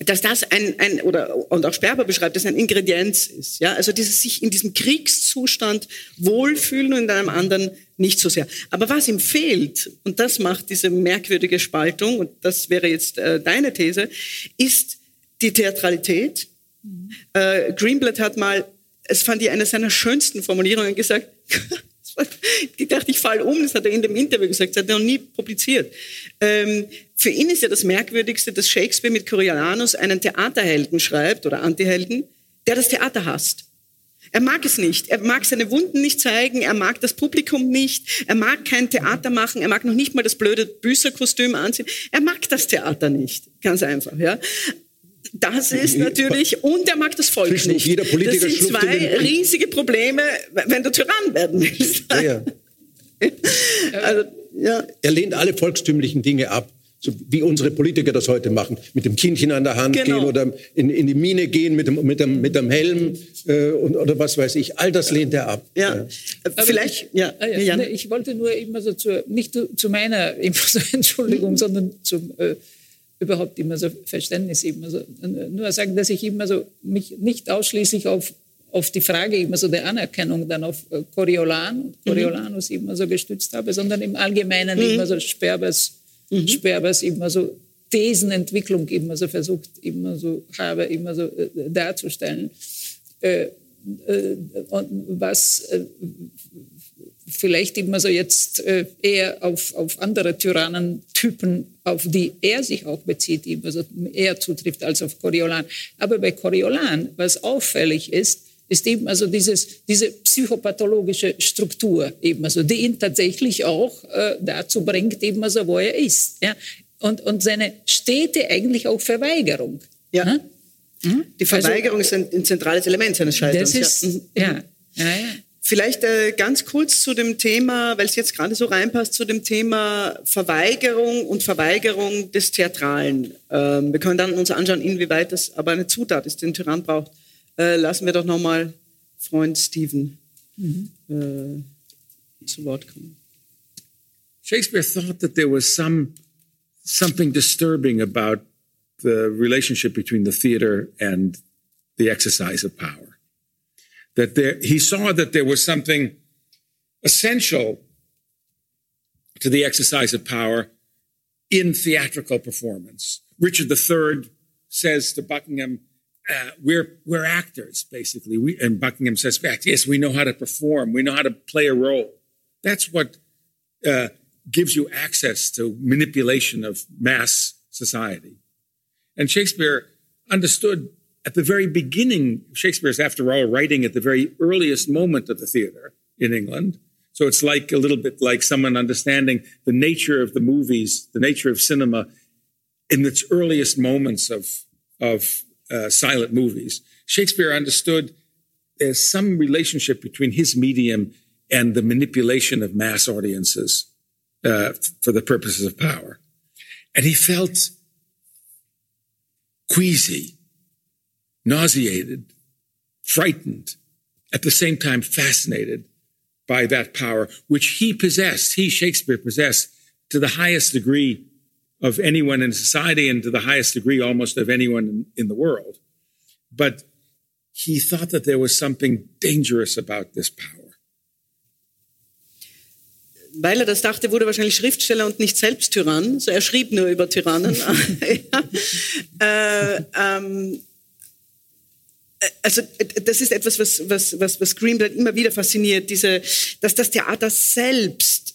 dass das ein, ein oder und auch Sperber beschreibt, dass ein Ingredienz ist. Ja, also dieses sich in diesem Kriegszustand wohlfühlen und in einem anderen nicht so sehr. Aber was ihm fehlt und das macht diese merkwürdige Spaltung und das wäre jetzt äh, deine These, ist die Theatralität. Mhm. Äh, Greenblatt hat mal, es fand ich eine seiner schönsten Formulierungen gesagt. <laughs> <laughs> ich dachte, ich falle um, das hat er in dem Interview gesagt, das hat er noch nie publiziert. Ähm, für ihn ist ja das Merkwürdigste, dass Shakespeare mit Coriolanus einen Theaterhelden schreibt oder Antihelden, der das Theater hasst. Er mag es nicht. Er mag seine Wunden nicht zeigen. Er mag das Publikum nicht. Er mag kein Theater machen. Er mag noch nicht mal das blöde Büßerkostüm anziehen. Er mag das Theater nicht. Ganz einfach, ja. Das ist natürlich, und er mag das Volk Zwischen nicht. Jeder Politiker das sind zwei riesige Probleme, wenn du Tyrann werden willst. Ja, ja. <laughs> also, ja. Er lehnt alle volkstümlichen Dinge ab. So wie unsere Politiker das heute machen, mit dem Kindchen an der Hand genau. gehen oder in, in, die Mine gehen mit dem, mit dem, mit dem Helm äh, und, oder was weiß ich. All das lehnt er ab. Ja, ja. vielleicht. Ich, ja. Ah, ja. Ich wollte nur immer so zu, nicht zu meiner <laughs> Entschuldigung, sondern zum äh, überhaupt immer so Verständnis immer so nur sagen, dass ich immer so mich nicht ausschließlich auf auf die Frage immer so der Anerkennung dann auf äh, Coriolan, Coriolanus mhm. immer so gestützt habe, sondern im Allgemeinen mhm. immer so Sperbers, mhm. Sperbers immer so Thesenentwicklung immer so versucht, immer so habe, immer so äh, darzustellen. Äh, äh, was äh, vielleicht immer so jetzt äh, eher auf, auf andere Tyrannentypen, auf die er sich auch bezieht, immer so eher zutrifft als auf Coriolan. Aber bei Coriolan, was auffällig ist, ist eben also dieses, diese psychopathologische Struktur eben also, die ihn tatsächlich auch äh, dazu bringt, eben also, wo er ist. Ja? und, und seine stete eigentlich auch Verweigerung. Ja. Hm? Die Verweigerung also, ist ein, ein, zentrales Element seines Scheiterns. Das ist, ja. Mhm. ja. ja, ja. Vielleicht äh, ganz kurz zu dem Thema, weil es jetzt gerade so reinpasst, zu dem Thema Verweigerung und Verweigerung des Theatralen. Ähm, wir können dann uns anschauen, inwieweit das aber eine Zutat ist, die ein Tyrann braucht. Äh, lassen wir doch nochmal Freund Stephen mhm. äh, zu Wort kommen. Shakespeare thought that there was some something disturbing about the relationship between the theater and the exercise of power. That there, he saw that there was something essential to the exercise of power in theatrical performance. Richard III says to Buckingham, uh, we're, we're actors, basically. We, and Buckingham says, back, yes, we know how to perform. We know how to play a role. That's what uh, gives you access to manipulation of mass society. And Shakespeare understood at the very beginning, Shakespeare's, after all, writing at the very earliest moment of the theater in England. So it's like a little bit like someone understanding the nature of the movies, the nature of cinema in its earliest moments of, of uh, silent movies. Shakespeare understood there's some relationship between his medium and the manipulation of mass audiences uh, for the purposes of power. And he felt queasy, nauseated, frightened, at the same time fascinated by that power, which he possessed, he, Shakespeare, possessed to the highest degree of anyone in society and to the highest degree almost of anyone in, the world. But he thought that there was something dangerous about this power. weil er das dachte, wurde wahrscheinlich Schriftsteller und nicht selbst Tyrann. So, er schrieb nur über Tyrannen. <laughs> ja. äh, ähm, also das ist etwas, was, was, was, was Greenblatt immer wieder fasziniert, diese, dass das Theater selbst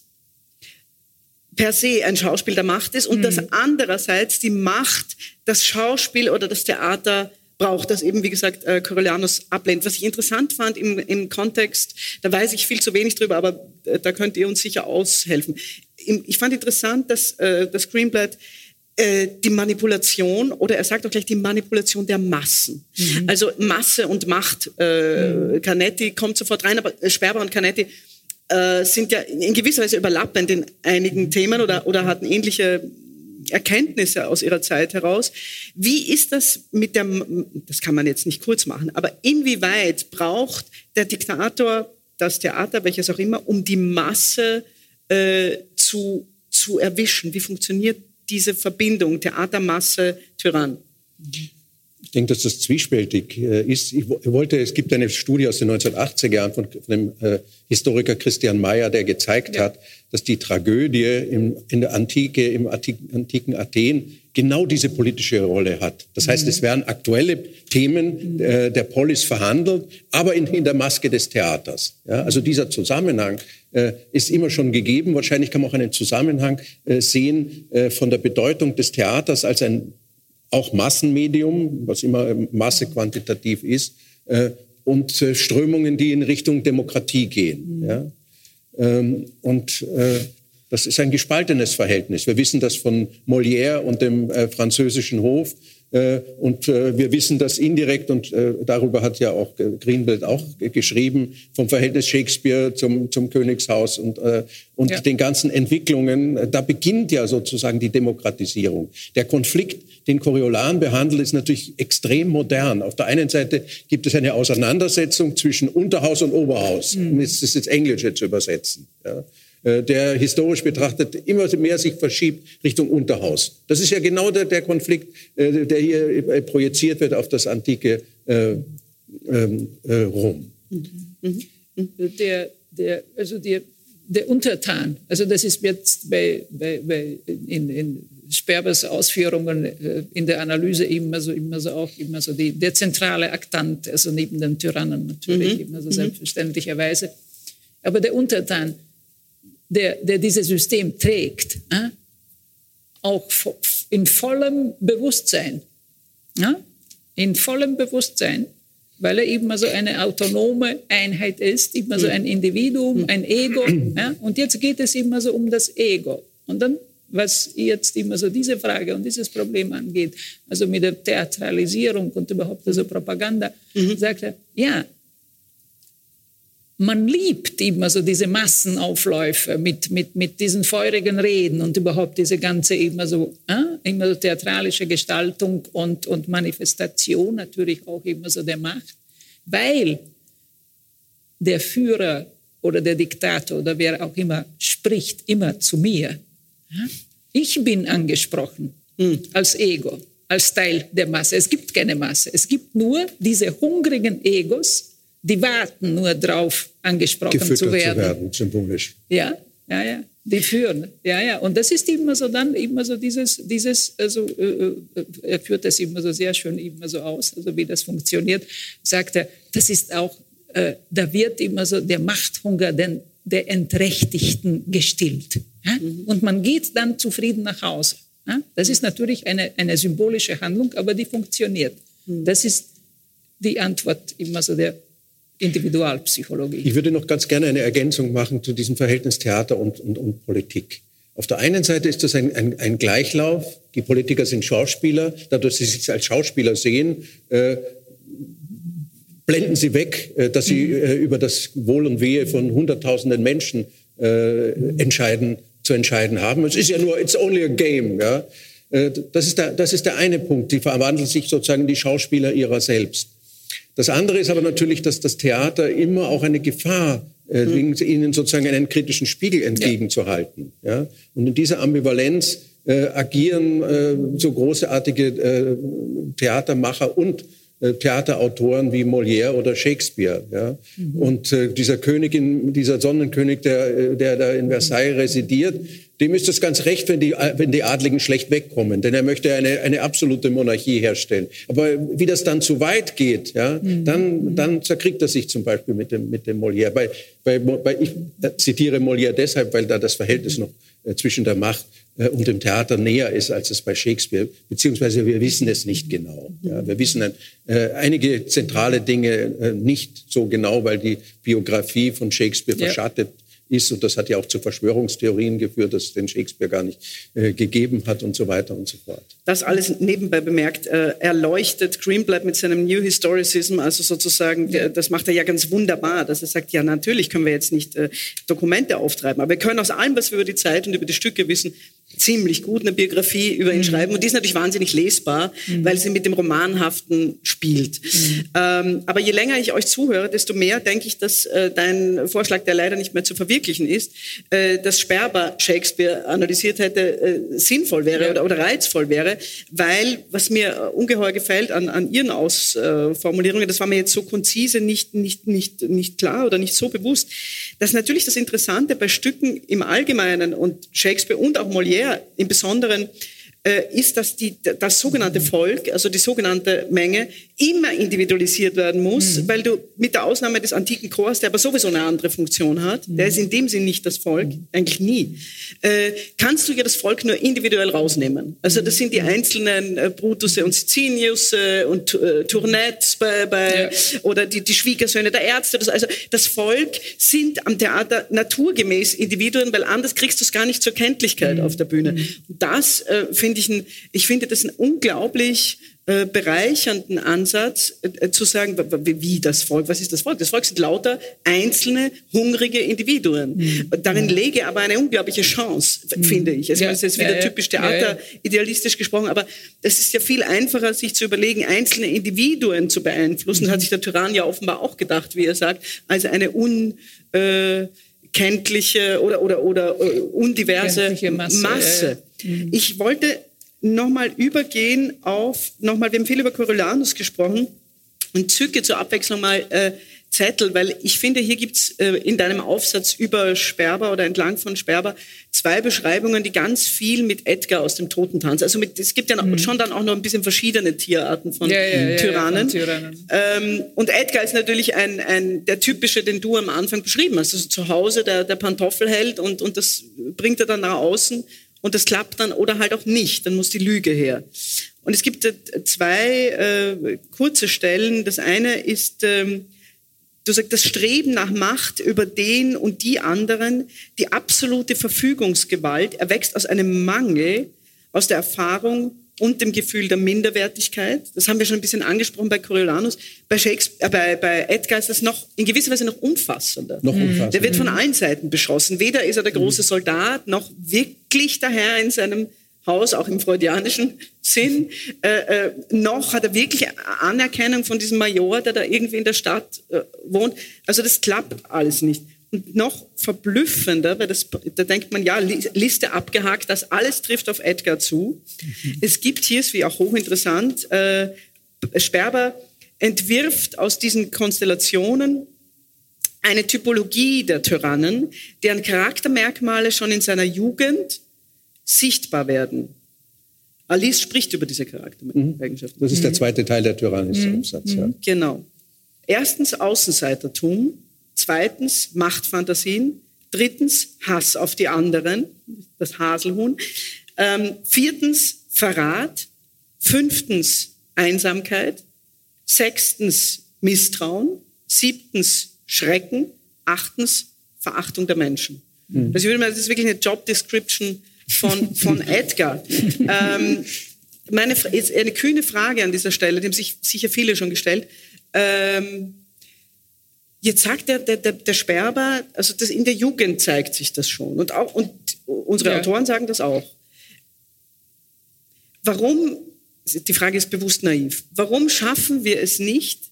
per se ein Schauspiel der Macht ist und mhm. dass andererseits die Macht das Schauspiel oder das Theater braucht, das eben, wie gesagt, äh, Coriolanus ablehnt. Was ich interessant fand im, im Kontext, da weiß ich viel zu wenig drüber, aber äh, da könnt ihr uns sicher aushelfen. Im, ich fand interessant, dass äh, das Greenblatt äh, die Manipulation oder er sagt auch gleich die Manipulation der Massen. Mhm. Also Masse und Macht. Äh, mhm. Canetti kommt sofort rein, aber Sperber und Canetti äh, sind ja in gewisser Weise überlappend in einigen Themen oder, oder hatten ähnliche Erkenntnisse aus ihrer Zeit heraus. Wie ist das mit der, das kann man jetzt nicht kurz machen, aber inwieweit braucht der Diktator das Theater, welches auch immer, um die Masse äh, zu, zu erwischen? Wie funktioniert diese Verbindung Theater, Masse, Tyrann? Ich denke, dass das zwiespältig äh, ist. Ich wollte, es gibt eine Studie aus den 1980er Jahren von, dem äh, Historiker Christian Mayer, der gezeigt ja. hat, dass die Tragödie im, in der Antike, im antiken Athen genau diese politische Rolle hat. Das heißt, mhm. es werden aktuelle Themen äh, der Polis verhandelt, aber in, in der Maske des Theaters. Ja, also dieser Zusammenhang äh, ist immer schon gegeben. Wahrscheinlich kann man auch einen Zusammenhang äh, sehen äh, von der Bedeutung des Theaters als ein auch Massenmedium, was immer äh, Masse quantitativ ist, äh, und äh, Strömungen, die in Richtung Demokratie gehen. Mhm. Ja? Ähm, und äh, das ist ein gespaltenes Verhältnis. Wir wissen das von Molière und dem äh, französischen Hof. Äh, und äh, wir wissen das indirekt, und äh, darüber hat ja auch Greenblatt auch geschrieben, vom Verhältnis Shakespeare zum, zum Königshaus und, und ja. den ganzen Entwicklungen. Da beginnt ja sozusagen die Demokratisierung. Der Konflikt, den Coriolan behandelt, ist natürlich extrem modern. Auf der einen Seite gibt es eine Auseinandersetzung zwischen Unterhaus und Oberhaus, um es jetzt Englische zu übersetzen. Ja. Äh, der historisch betrachtet immer mehr sich verschiebt Richtung Unterhaus. Das ist ja genau der, der Konflikt, äh, der hier äh, projiziert wird auf das antike äh, ähm, äh, Rom. Mhm. Der, der, also der, der Untertan, also das ist jetzt bei, bei, bei in, in Sperbers Ausführungen in der Analyse immer so, immer so auch immer so die, der zentrale Aktant, also neben den Tyrannen natürlich, mhm. immer so mhm. selbstverständlicherweise. Aber der Untertan, der, der dieses System trägt, äh, auch in vollem Bewusstsein, ja, in vollem Bewusstsein, weil er eben so eine autonome Einheit ist, immer so ein Individuum, ein Ego. Ja, und jetzt geht es immer so um das Ego. Und dann was jetzt immer so diese Frage und dieses Problem angeht, also mit der Theatralisierung und überhaupt also Propaganda, mhm. sagt er, ja, man liebt immer so diese Massenaufläufe mit, mit, mit diesen feurigen Reden und überhaupt diese ganze immer so, äh, immer so theatralische Gestaltung und, und Manifestation natürlich auch immer so der Macht, weil der Führer oder der Diktator oder wer auch immer spricht immer zu mir. Ich bin angesprochen hm. als Ego, als Teil der Masse. Es gibt keine Masse. Es gibt nur diese hungrigen Egos, die warten nur darauf, angesprochen Gefüttert zu werden. zu werden, symbolisch. Ja, ja, ja. Die führen, ja, ja. Und das ist immer so dann, immer so dieses, dieses, also äh, äh, er führt das immer so sehr schön immer so aus, also wie das funktioniert, sagt er, das ist auch, äh, da wird immer so der Machthunger den, der Entrechtigten gestillt. Ja? Mhm. Und man geht dann zufrieden nach Hause. Ja? Das ist natürlich eine, eine symbolische Handlung, aber die funktioniert. Mhm. Das ist die Antwort immer so der Individualpsychologie. Ich würde noch ganz gerne eine Ergänzung machen zu diesem Verhältnis Theater und, und, und Politik. Auf der einen Seite ist das ein, ein, ein, Gleichlauf. Die Politiker sind Schauspieler. Dadurch, dass sie sich als Schauspieler sehen, äh, blenden sie weg, äh, dass sie äh, über das Wohl und Wehe von Hunderttausenden Menschen äh, entscheiden, zu entscheiden haben. Es ist ja nur, it's only a game. Ja? Äh, das, ist der, das ist der eine Punkt. Die verwandeln sich sozusagen in die Schauspieler ihrer selbst. Das andere ist aber natürlich, dass das Theater immer auch eine Gefahr äh, mhm. ihnen sozusagen einen kritischen Spiegel entgegenzuhalten. Ja. ja? Und in dieser Ambivalenz äh, agieren äh, so großartige äh, Theatermacher und äh, Theaterautoren wie Molière oder Shakespeare. Ja? Mhm. Und äh, dieser Königin, dieser Sonnenkönig, der, äh, der da in Versailles residiert, dem ist es ganz recht, wenn die, wenn die Adligen schlecht wegkommen, denn er möchte eine, eine absolute Monarchie herstellen. Aber wie das dann zu weit geht, ja, mhm. dann, dann zerkriegt er sich zum Beispiel mit dem, mit dem Molière. Bei, bei, bei, ich zitiere Molière deshalb, weil da das Verhältnis noch zwischen der Macht äh, und dem Theater näher ist, als es bei Shakespeare, beziehungsweise wir wissen es nicht genau. Ja, wir wissen äh, einige zentrale Dinge äh, nicht so genau, weil die Biografie von Shakespeare ja. verschattet ist. Und das hat ja auch zu Verschwörungstheorien geführt, dass es den Shakespeare gar nicht äh, gegeben hat und so weiter und so fort. Das alles nebenbei bemerkt, äh, erleuchtet Greenblatt mit seinem New Historicism, also sozusagen, der, das macht er ja ganz wunderbar, dass er sagt, ja natürlich können wir jetzt nicht äh, Dokumente auftreiben, aber wir können aus allem, was wir über die Zeit und über die Stücke wissen, ziemlich gut eine Biografie über ihn mhm. schreiben. Und die ist natürlich wahnsinnig lesbar, mhm. weil sie mit dem Romanhaften spielt. Mhm. Ähm, aber je länger ich euch zuhöre, desto mehr denke ich, dass äh, dein Vorschlag, der leider nicht mehr zu verwirklichen ist, äh, dass Sperber Shakespeare analysiert hätte, äh, sinnvoll wäre ja. oder, oder, reizvoll wäre, weil was mir ungeheuer gefällt an, an Ihren Ausformulierungen, das war mir jetzt so konzise nicht, nicht, nicht, nicht klar oder nicht so bewusst, dass natürlich das Interessante bei Stücken im Allgemeinen und Shakespeare und auch Molière im Besonderen ist, dass die, das sogenannte Volk, also die sogenannte Menge, immer individualisiert werden muss, mhm. weil du mit der Ausnahme des antiken Chors, der aber sowieso eine andere Funktion hat, mhm. der ist in dem Sinn nicht das Volk, mhm. eigentlich nie, äh, kannst du ja das Volk nur individuell rausnehmen. Also das sind die mhm. einzelnen äh, Brutusse und Sicinius äh, und äh, Tournettes bei, bei, ja. oder die, die Schwiegersöhne der Ärzte. Das, also das Volk sind am Theater naturgemäß Individuen, weil anders kriegst du es gar nicht zur Kenntlichkeit mhm. auf der Bühne. Mhm. Das äh, finde ich, ein, ich finde das ein unglaublich äh, bereichernden Ansatz, äh, zu sagen, wie das Volk, was ist das Volk? Das Volk sind lauter einzelne, hungrige Individuen. Mhm. Darin lege aber eine unglaubliche Chance, mhm. finde ich. Also, ja, das ist wieder ja, typisch Theater, ja, idealistisch gesprochen, aber es ist ja viel einfacher, sich zu überlegen, einzelne Individuen zu beeinflussen. Mhm. Hat sich der Tyrann ja offenbar auch gedacht, wie er sagt, also eine un... Äh, kenntliche oder, oder, oder äh, undiverse Masse. Masse. Mhm. Ich wollte nochmal übergehen auf, nochmal, wir haben viel über Coriolanus gesprochen und zücke zur Abwechslung mal äh, Zettel, weil ich finde, hier gibt's äh, in deinem Aufsatz über Sperber oder entlang von Sperber zwei Beschreibungen, die ganz viel mit Edgar aus dem Totentanz, also mit, es gibt ja noch, mhm. schon dann auch noch ein bisschen verschiedene Tierarten von ja, ja, Tyrannen. Ja, Tyrannen. Ähm, und Edgar ist natürlich ein, ein, der typische, den du am Anfang beschrieben hast, also zu Hause der, der Pantoffel hält und, und das bringt er dann nach außen und das klappt dann oder halt auch nicht, dann muss die Lüge her. Und es gibt äh, zwei äh, kurze Stellen. Das eine ist, ähm, du sagst, das Streben nach Macht über den und die anderen, die absolute Verfügungsgewalt erwächst aus einem Mangel, aus der Erfahrung und dem Gefühl der Minderwertigkeit. Das haben wir schon ein bisschen angesprochen bei Coriolanus. Bei, Shakespeare, äh, bei, bei Edgar ist das noch in gewisser Weise noch umfassender. Noch umfassender. Der wird von allen Seiten beschossen. Weder ist er der große Soldat, noch wirklich der Herr in seinem Haus, auch im freudianischen <laughs> Sinn, äh, äh, noch hat er wirklich Anerkennung von diesem Major, der da irgendwie in der Stadt äh, wohnt. Also das klappt alles nicht. Und noch verblüffender, weil das, da denkt man, ja, Liste abgehakt, das alles trifft auf Edgar zu. Mhm. Es gibt hier, ist wie auch hochinteressant, äh, Sperber entwirft aus diesen Konstellationen eine Typologie der Tyrannen, deren Charaktermerkmale schon in seiner Jugend sichtbar werden. Alice spricht über diese Charaktereigenschaften. Das ist der zweite Teil der Tyrannis-Aufsatz. Mhm. Ja. Genau. Erstens Außenseitertum, zweitens Machtfantasien, drittens Hass auf die anderen, das Haselhuhn, ähm, viertens Verrat, fünftens Einsamkeit, sechstens Misstrauen, siebtens Schrecken, achtens Verachtung der Menschen. Mhm. Also ich würde mal, das ist wirklich eine Job Description von, von <laughs> Edgar. ähm, meine, eine kühne Frage an dieser Stelle, die haben sich sicher viele schon gestellt. Ähm, jetzt sagt der, der, der, der Sperber, also das in der Jugend zeigt sich das schon. Und, auch, und unsere ja. Autoren sagen das auch. Warum, die Frage ist bewusst naiv, warum schaffen wir es nicht,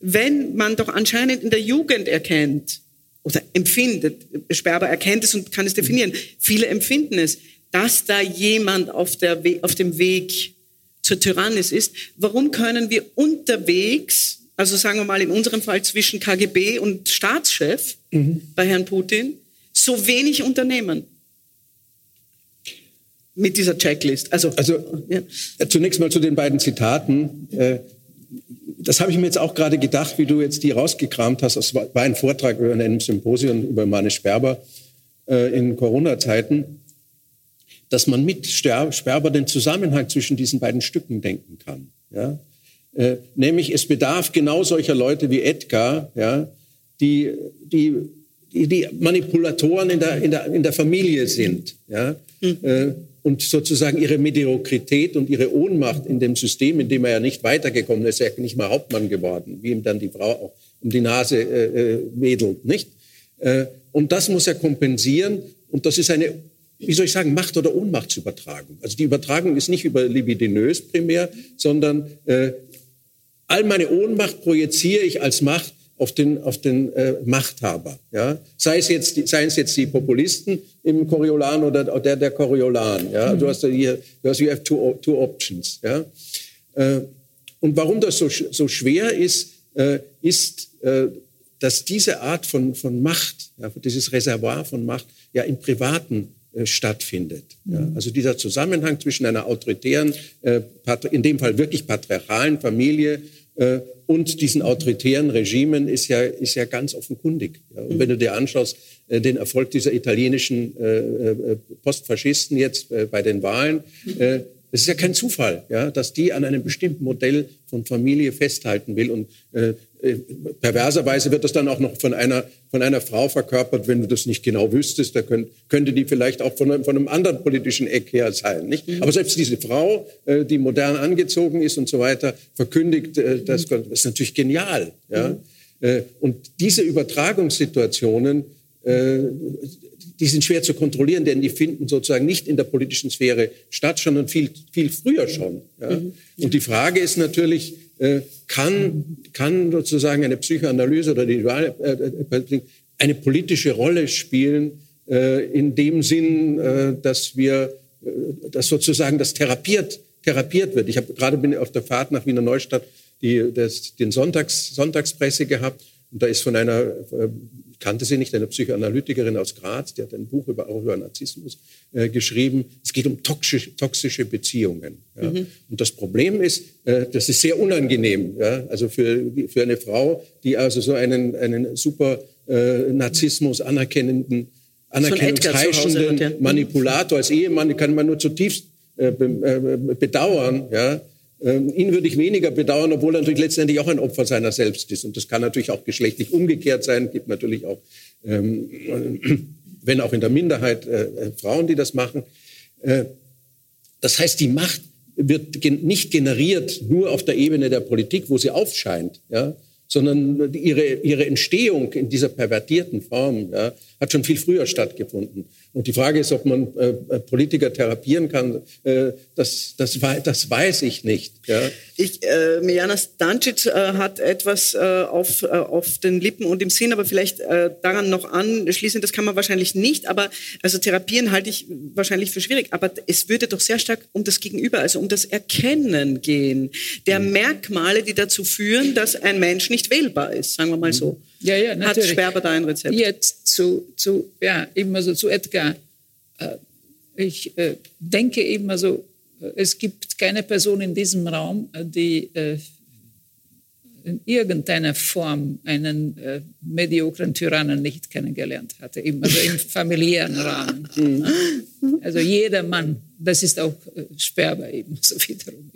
wenn man doch anscheinend in der Jugend erkennt oder empfindet, Sperber erkennt es und kann es definieren, viele empfinden es, dass da jemand auf, der We auf dem Weg zur Tyrannis ist. Warum können wir unterwegs, also sagen wir mal in unserem Fall zwischen KGB und Staatschef mhm. bei Herrn Putin, so wenig unternehmen? Mit dieser Checklist. Also, also ja. zunächst mal zu den beiden Zitaten. Äh, das habe ich mir jetzt auch gerade gedacht, wie du jetzt die rausgekramt hast. Das war ein Vortrag über einem Symposium über Mane Sperber äh, in Corona-Zeiten dass man mit Sperber den Zusammenhang zwischen diesen beiden Stücken denken kann. Ja? Äh, nämlich es bedarf genau solcher Leute wie Edgar, ja, die, die, die, die Manipulatoren in der, in, der, in der Familie sind. Ja? Mhm. Äh, und sozusagen ihre Mediokrität und ihre Ohnmacht in dem System, in dem er ja nicht weitergekommen ist, er ist ja nicht mal Hauptmann geworden, wie ihm dann die Frau auch um die Nase äh, äh wedelt, nicht? Äh, und das muss er kompensieren. Und das ist eine wie soll ich sagen, Macht- oder Ohnmachtsübertragung. Also die Übertragung ist nicht über libidinös primär, sondern äh, all meine Ohnmacht projiziere ich als Macht auf den, auf den äh, Machthaber. Ja? Sei, es jetzt, seien es jetzt die Populisten im Coriolan oder der der Coriolan. Ja? Du hast hier, du hast, you have two, two options. Ja? Äh, und warum das so, so schwer ist, äh, ist, äh, dass diese Art von, von Macht, ja, dieses Reservoir von Macht, ja im Privaten stattfindet. Ja, mhm. also dieser Zusammenhang zwischen einer autoritären, äh, in dem Fall wirklich patriarchalen Familie äh, und diesen autoritären Regimen ist ja, ist ja ganz offenkundig. Ja. Und wenn du dir anschaust, den Erfolg dieser italienischen Postfaschisten jetzt bei den Wahlen, es ist ja kein Zufall, ja, dass die an einem bestimmten Modell von Familie festhalten will. Und äh, äh, perverserweise wird das dann auch noch von einer, von einer Frau verkörpert, wenn du das nicht genau wüsstest. Da könnt, könnte die vielleicht auch von einem, von einem anderen politischen Eck her sein. Nicht? Mhm. Aber selbst diese Frau, äh, die modern angezogen ist und so weiter, verkündigt, äh, das, das ist natürlich genial. Ja? Mhm. Äh, und diese Übertragungssituationen, äh, die sind schwer zu kontrollieren, denn die finden sozusagen nicht in der politischen Sphäre statt, sondern viel, viel früher schon. Ja? Mhm. Und die Frage ist natürlich, äh, kann, kann sozusagen eine Psychoanalyse oder die äh, äh eine politische Rolle spielen, in dem Sinn, dass wir, dass sozusagen das therapiert, therapiert wird. Ich habe gerade bin auf der Fahrt nach Wiener Neustadt die, das, den Sonntags, Sonntagspresse gehabt und da ist von einer kannte sie nicht, eine Psychoanalytikerin aus Graz, die hat ein Buch über, auch über Narzissmus äh, geschrieben. Es geht um toxische, toxische Beziehungen. Ja. Mhm. Und das Problem ist, äh, das ist sehr unangenehm. Ja. Also für, für eine Frau, die also so einen, einen super äh, Narzissmus anerkennenden, anerkennungsheischenden so Manipulator als Ehemann, kann man nur zutiefst äh, äh, bedauern. Ja Ähm, ihn würde ich weniger bedauern, obwohl er natürlich letztendlich auch ein Opfer seiner selbst ist. Und das kann natürlich auch geschlechtlich umgekehrt sein. Es gibt natürlich auch, ähm, wenn auch in der Minderheit, äh, äh Frauen, die das machen. Äh, das heißt, die Macht wird nicht generiert nur auf der Ebene der Politik, wo sie aufscheint, ja, sondern ihre, ihre Entstehung in dieser pervertierten Form ja, hat schon viel früher stattgefunden. Und die Frage ist, ob man äh, äh, Politiker therapieren kann, äh, das, das, das weiß ich nicht. Ja. Ich, äh, Mijana Stancic äh, hat etwas äh, auf, äh, auf den Lippen und im Sinn, aber vielleicht daran noch anschließen, das kann man wahrscheinlich nicht, aber also therapieren halte ich wahrscheinlich für schwierig, aber es würde doch sehr stark um das Gegenüber, also um das Erkennen gehen, der mhm. Merkmale, die dazu führen, dass ein Mensch nicht wählbar ist, sagen wir mal so. Ja, ja, natürlich. Hat Sperber da ein Rezept? Jetzt zu, zu ja, immer so zu Edgar. Äh, ich äh, denke eben also, es gibt keine Person in diesem Raum, die äh, in irgendeiner Form einen äh, mediokren Tyrannen nicht kennengelernt hatte, eben also im <laughs> familiären Rahmen. Mhm. Also jeder Mann, das ist auch äh, Sperber eben so wiederum.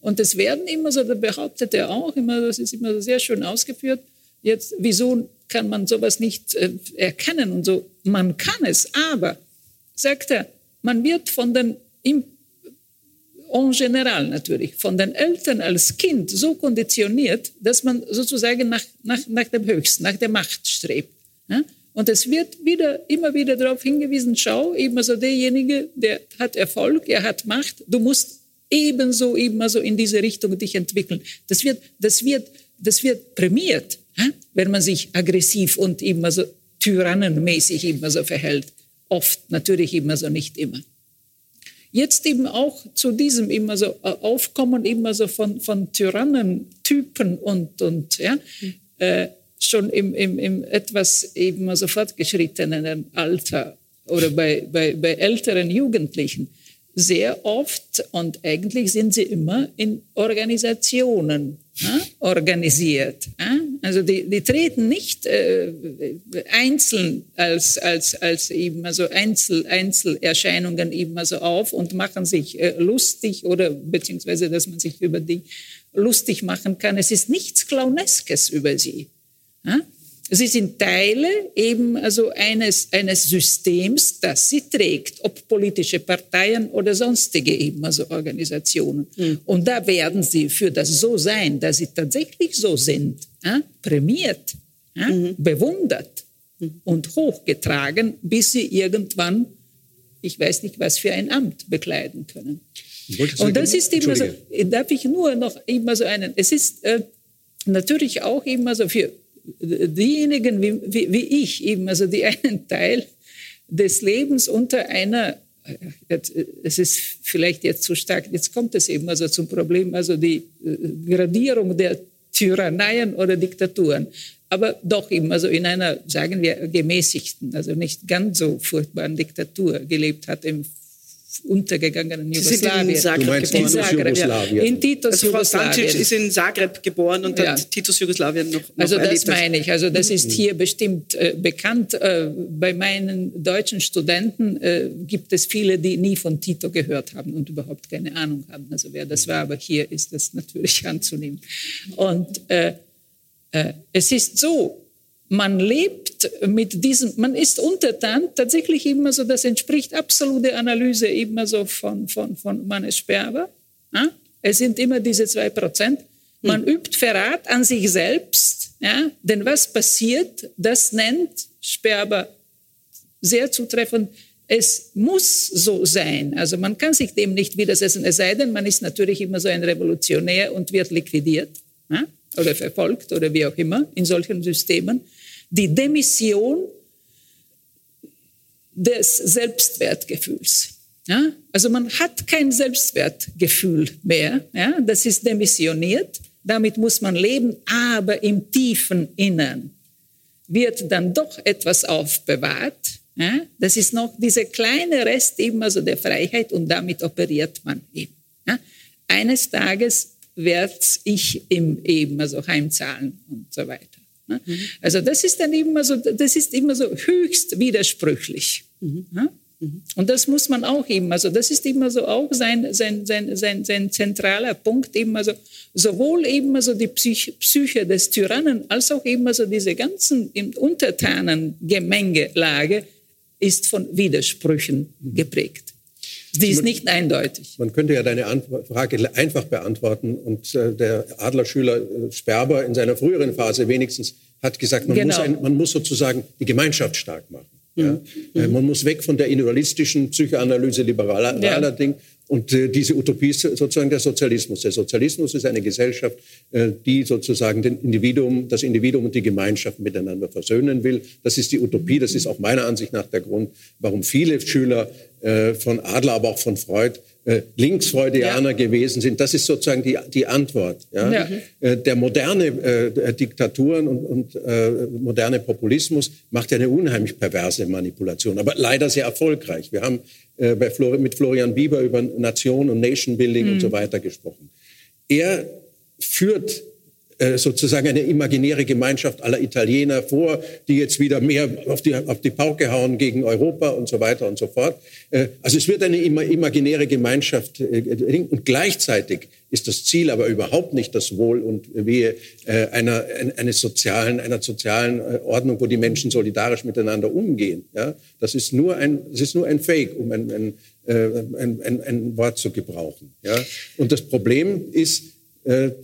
Und es werden immer so, da behauptet er auch immer, das ist immer sehr schön ausgeführt, Jetzt, wieso kann man sowas nicht äh, erkennen und so? Man kann es, aber, sagt er, man wird von den, im, en general natürlich, von den Eltern als Kind so konditioniert, dass man sozusagen nach, nach, nach dem Höchsten, nach der Macht strebt. Ja? Und es wird wieder, immer wieder darauf hingewiesen, schau, eben also derjenige, der hat Erfolg, er hat Macht, du musst ebenso, eben also in diese Richtung dich entwickeln. Das wird, das wird, das wird prämiert wenn man sich aggressiv und immer so tyrannenmäßig immer so verhält. Oft, natürlich immer so, nicht immer. Jetzt eben auch zu diesem immer so äh, Aufkommen immer so von, von Tyrannentypen und, und ja, mhm. äh, schon im, im, im etwas eben so fortgeschrittenen Alter oder bei, bei, bei älteren Jugendlichen sehr oft und eigentlich sind sie immer in Organisationen ja, organisiert. Ja? Also die, die treten nicht äh, einzeln als, als, als eben also Einzel, Einzelerscheinungen eben also auf und machen sich äh, lustig oder beziehungsweise, dass man sich über die lustig machen kann. Es ist nichts Clowneskes über sie. Ja? Sie sind Teile eben also eines, eines Systems, das sie trägt, ob politische Parteien oder sonstige eben also Organisationen. Mhm. Und da werden sie für das So-Sein, dass sie tatsächlich so sind, ja, prämiert, ja, mhm. bewundert mhm. und hochgetragen, bis sie irgendwann, ich weiß nicht, was für ein Amt bekleiden können. Und das ist immer so, darf ich nur noch immer so einen, es ist äh, natürlich auch immer so für diejenigen wie, wie, wie, ich eben, also die einen <laughs> Teil des Lebens unter einer, es ist vielleicht jetzt zu stark, jetzt kommt es eben also zum Problem, also die äh, Gradierung der Tyranneien oder Diktaturen, aber doch eben also in einer, sagen wir, gemäßigten, also nicht ganz so furchtbaren Diktatur gelebt hat im untergegangenen Jugoslawien. in Zagreb du meinst geboren. in Zagreb. Ja. In Titus also Jugoslawien. Frau Stancic ist in Zagreb geboren und ja. hat Titus Jugoslawien noch, noch Also das erlebt. meine ich. Also das ist hier bestimmt äh, bekannt. Äh, bei meinen deutschen Studenten äh, gibt es viele, die nie von Tito gehört haben und überhaupt keine Ahnung haben. Also wer das war, aber hier ist das natürlich <laughs> anzunehmen. Und äh, äh, es ist so, man lebt mit diesem, man ist untertan, tatsächlich immer so, das entspricht absolute Analyse immer so von, von, von Mannes Sperber. Ja? Es sind immer diese zwei Prozent. Man hm. übt Verrat an sich selbst, ja? denn was passiert, das nennt Sperber sehr zutreffend, es muss so sein. Also man kann sich dem nicht widersetzen, es sei denn, man ist natürlich immer so ein Revolutionär und wird liquidiert ja? oder verfolgt oder wie auch immer in solchen Systemen die Demission des Selbstwertgefühls. Ja? Also man hat kein Selbstwertgefühl mehr. Ja? Das ist demissioniert. Damit muss man leben, aber im tiefen Innern wird dann doch etwas aufbewahrt. Ja? Das ist noch dieser kleine Rest eben also der Freiheit und damit operiert man eben. Ja? Eines Tages werde ich ihm eben also heimzahlen und so weiter. Mhm. Also das ist dann immer so, das ist immer so höchst widersprüchlich. Mhm. Und das muss man auch eben, also das ist immer so auch sein, sein, sein, sein, sein zentraler Punkt, eben also sowohl eben also die Psych Psyche des Tyrannen als auch eben also diese ganzen Untertanengemengelage ist von Widersprüchen geprägt. Die ist nicht eindeutig. Man könnte ja deine Frage einfach beantworten und äh, der Adlerschüler äh, Sperber in seiner früheren Phase wenigstens hat gesagt, man, genau. muss, ein, man muss sozusagen die Gemeinschaft stark machen. Ja? Mhm. Man muss weg von der individualistischen Psychoanalyse liberaler ja. Ding. Und äh, diese Utopie ist sozusagen der Sozialismus. Der Sozialismus ist eine Gesellschaft, äh, die sozusagen den Individuum, das Individuum und die Gemeinschaft miteinander versöhnen will. Das ist die Utopie. Das ist auch meiner Ansicht nach der Grund, warum viele Schüler äh, von Adler, aber auch von Freud äh, Linksfreudianer ja. gewesen sind. Das ist sozusagen die, die Antwort. Ja? ja. Äh, der moderne äh, Diktaturen und, und äh, moderne Populismus macht ja eine unheimlich perverse Manipulation, aber leider sehr erfolgreich. Wir haben äh, bei Flor mit Florian Bieber über Nation und Nation Building mhm. und so weiter gesprochen. Er führt äh, sozusagen eine imaginäre Gemeinschaft aller Italiener vor, die jetzt wieder mehr auf die, auf die Pauke hauen gegen Europa und so weiter und so fort. Äh, also es wird eine imaginäre Gemeinschaft äh, und gleichzeitig ist das Ziel aber überhaupt nicht das Wohl und Wehe einer, eines sozialen, einer sozialen Ordnung, wo die Menschen solidarisch miteinander umgehen. Ja, das ist nur ein, das ist nur ein Fake, um ein, ein, ein, ein, ein Wort zu gebrauchen. Ja, und das Problem ist,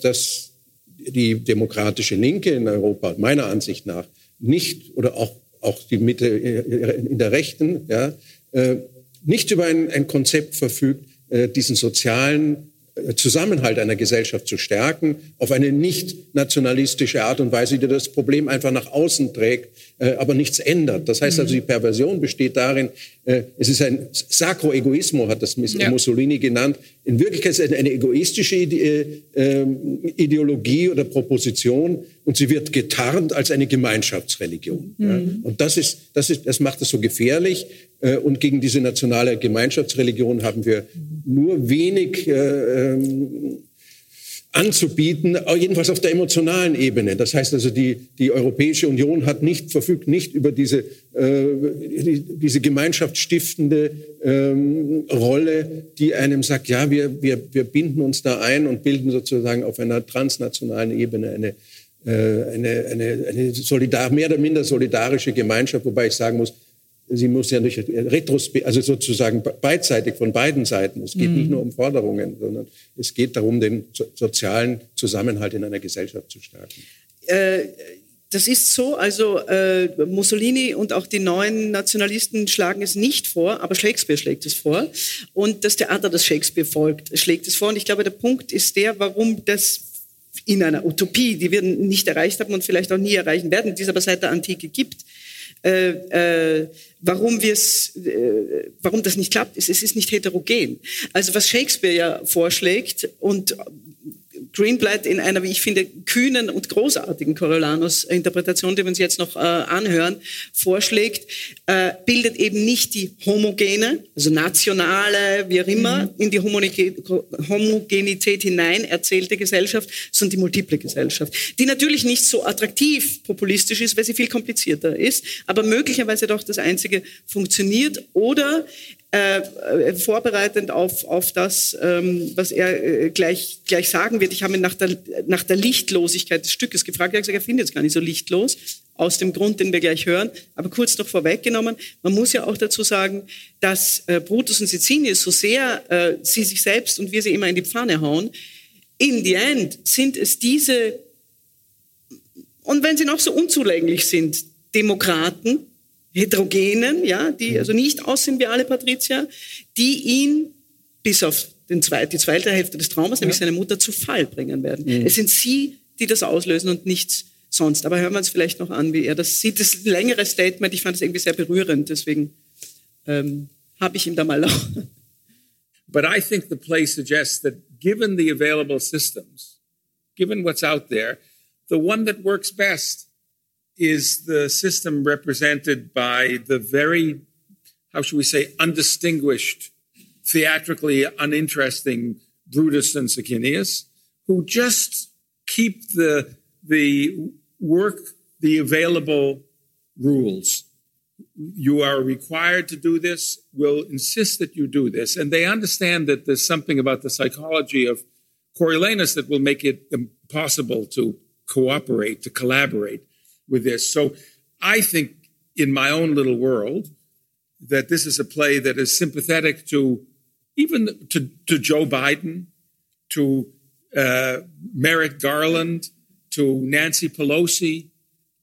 dass die demokratische Linke in Europa meiner Ansicht nach nicht oder auch, auch die Mitte äh, in der Rechten ja, äh, nicht über ein, ein Konzept verfügt, äh, diesen sozialen Zusammenhalt einer Gesellschaft zu stärken, auf eine nicht nationalistische Art und Weise, die das Problem einfach nach außen trägt, äh, aber nichts ändert. Das heißt also, die Perversion besteht darin, äh, es ist ein Sacro-Egoismo, hat das ja. Mussolini genannt. In Wirklichkeit ist es eine egoistische äh, ähm, Ideologie oder Proposition und sie wird getarnt als eine Gemeinschaftsreligion. Mhm. Und das, ist, das, ist, das macht es so gefährlich. Und gegen diese nationale Gemeinschaftsreligion haben wir nur wenig ähm, anzubieten, jedenfalls auf der emotionalen Ebene. Das heißt also, die, die Europäische Union hat nicht, verfügt nicht über diese, äh, die, diese gemeinschaftsstiftende ähm, Rolle, die einem sagt, ja, wir, wir, wir binden uns da ein und bilden sozusagen auf einer transnationalen Ebene eine, äh, eine, eine, eine solidar, mehr oder minder solidarische Gemeinschaft, wobei ich sagen muss, sie muss ja nicht retrospekt, also sozusagen beidseitig von beiden Seiten. Es geht mhm. nicht nur um Forderungen, sondern es geht darum, den sozialen Zusammenhalt in einer Gesellschaft zu stärken. Äh, das ist so, also äh, Mussolini und auch die neuen Nationalisten schlagen es nicht vor, aber Shakespeare schlägt es vor. Und das Theater, das Shakespeare folgt, schlägt es vor. Und ich glaube, der Punkt ist der, warum das in einer Utopie, die wir nicht erreicht haben und vielleicht auch nie erreichen werden, die es aber seit der Antike gibt, äh, äh, warum wir es, äh, warum das nicht klappt, ist, es ist nicht heterogen. Also was Shakespeare ja vorschlägt und Greenblatt in einer, wie ich finde, kühnen und großartigen Coriolanus-Interpretation, die wir uns jetzt noch äh, anhören, vorschlägt, äh, bildet eben nicht die homogene, also nationale, wie auch immer, mhm. in die Homogenität hinein erzählte Gesellschaft, sondern die multiple Gesellschaft, die natürlich nicht so attraktiv populistisch ist, weil sie viel komplizierter ist, aber möglicherweise doch das einzige funktioniert oder äh, äh, vorbereitend auf, auf das, ähm, was er äh, gleich, gleich sagen wird. Ich habe ihn nach der, nach der Lichtlosigkeit des Stückes gefragt. Er hat gesagt, er findet es gar nicht so lichtlos, aus dem Grund, den wir gleich hören. Aber kurz noch vorweggenommen, man muss ja auch dazu sagen, dass äh, Brutus und Sicinius, so sehr äh, sie sich selbst und wir sie immer in die Pfanne hauen, in the end sind es diese, und wenn sie noch so unzulänglich sind, Demokraten, Heterogenen, ja, die mhm. also nicht aussehen wie alle Patrizier, die ihn bis auf den zweit, die zweite Hälfte des Traumas, nämlich seine Mutter, zu Fall bringen werden. Mhm. Es sind sie, die das auslösen und nichts sonst. Aber hören wir uns vielleicht noch an, wie er das sieht. Das längere Statement, ich fand es irgendwie sehr berührend, deswegen ähm, habe ich ihm da mal auch. <laughs> But I think the play suggests that given the available systems, given what's out there, the one that works best is the system represented by the very, how should we say, undistinguished, theatrically uninteresting Brutus and Sicinius, who just keep the, the work, the available rules you are required to do this, We'll insist that you do this. And they understand that there's something about the psychology of Coriolanus that will make it impossible to cooperate, to collaborate with this. So I think in my own little world that this is a play that is sympathetic to even to, to Joe Biden, to uh, Merrick Garland, to Nancy Pelosi,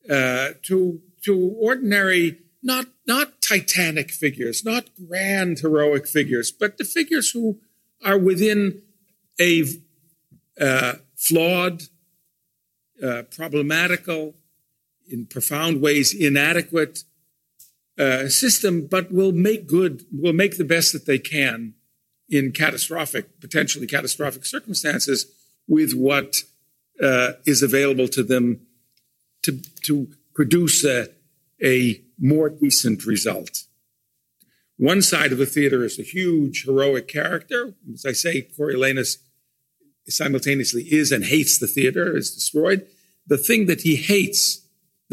uh, to to ordinary, not not titanic figures, not grand heroic figures, but the figures who are within a uh, flawed, uh, problematical, in profound ways inadequate uh, system, but will make good, will make the best that they can in catastrophic, potentially catastrophic circumstances with what uh, is available to them to, to produce a, a more decent result. One side of the theater is a huge heroic character. As I say, Coriolanus simultaneously is and hates the theater, is destroyed. The thing that he hates,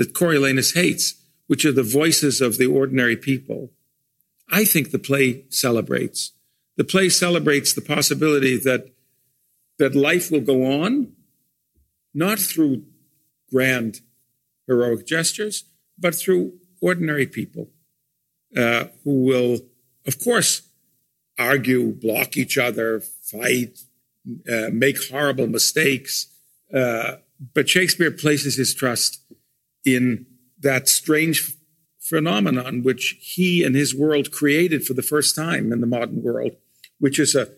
that Coriolanus hates, which are the voices of the ordinary people, I think the play celebrates. The play celebrates the possibility that, that life will go on, not through grand heroic gestures, but through ordinary people uh, who will, of course, argue, block each other, fight, uh, make horrible mistakes. Uh, but Shakespeare places his trust in that strange phenomenon which he and his world created for the first time in the modern world, which is a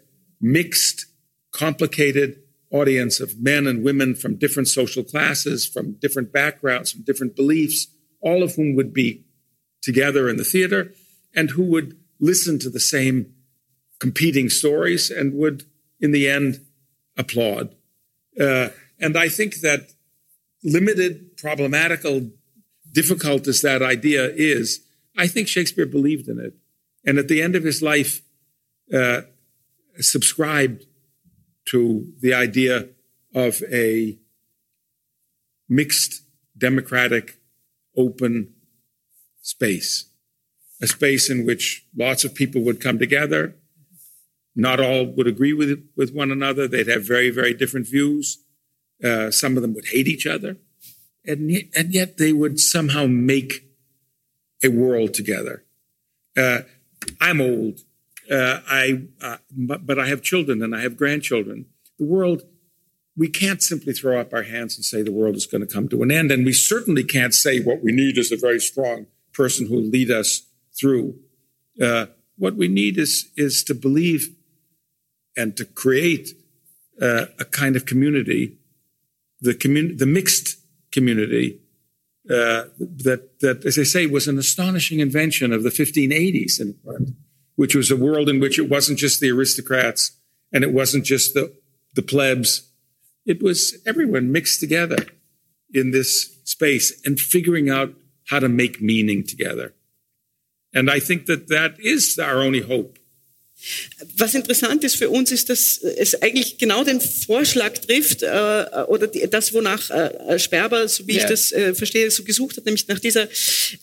mixed, complicated audience of men and women from different social classes, from different backgrounds, from different beliefs, all of whom would be together in the theater and who would listen to the same competing stories and would in the end, applaud. Uh, and I think that limited, problematical, difficult as that idea is, I think Shakespeare believed in it. And at the end of his life, uh, subscribed to the idea of a mixed, democratic, open space, a space in which lots of people would come together, not all would agree with with one another. They'd have very, very different views. Uh, some of them would hate each other, and yet, and yet they would somehow make a world together. Uh, I'm old. Uh, I, uh, but, but I have children and I have grandchildren. The world, we can't simply throw up our hands and say the world is going to come to an end. And we certainly can't say what we need is a very strong person who will lead us through. Uh, what we need is, is to believe and to create uh, a kind of community, the commun- the mixed community uh, that that, as I say, was an astonishing invention of the 1580s, in part, which was a world in which it wasn't just the aristocrats and it wasn't just the the plebs, it was everyone mixed together in this space and figuring out how to make meaning together. And I think that that is our only hope Was interessant ist für uns, ist, dass es eigentlich genau den Vorschlag trifft, äh, oder die, das, wonach äh, Sperber, so wie ja. ich das äh, verstehe, so gesucht hat, nämlich nach dieser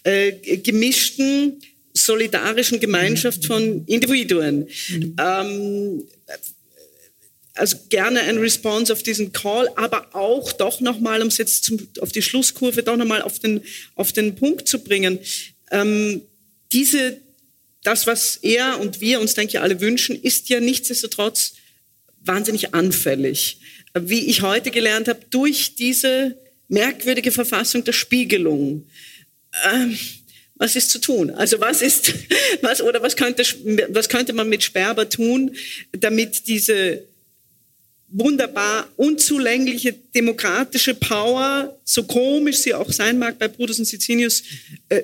äh, gemischten, solidarischen Gemeinschaft von Individuen. Mhm. Ähm, also gerne ein Response auf diesen Call, aber auch doch nochmal, um es jetzt zum, auf die Schlusskurve doch nochmal auf den, auf den Punkt zu bringen, ähm, diese das, was er und wir uns, denke ich, alle wünschen, ist ja nichtsdestotrotz wahnsinnig anfällig. Wie ich heute gelernt habe, durch diese merkwürdige Verfassung der Spiegelung. Ähm, was ist zu tun? Also was ist, <laughs> was, oder was könnte, was könnte man mit Sperber tun, damit diese wunderbar unzulängliche demokratische Power, so komisch sie auch sein mag bei Brutus und Sicinius, äh,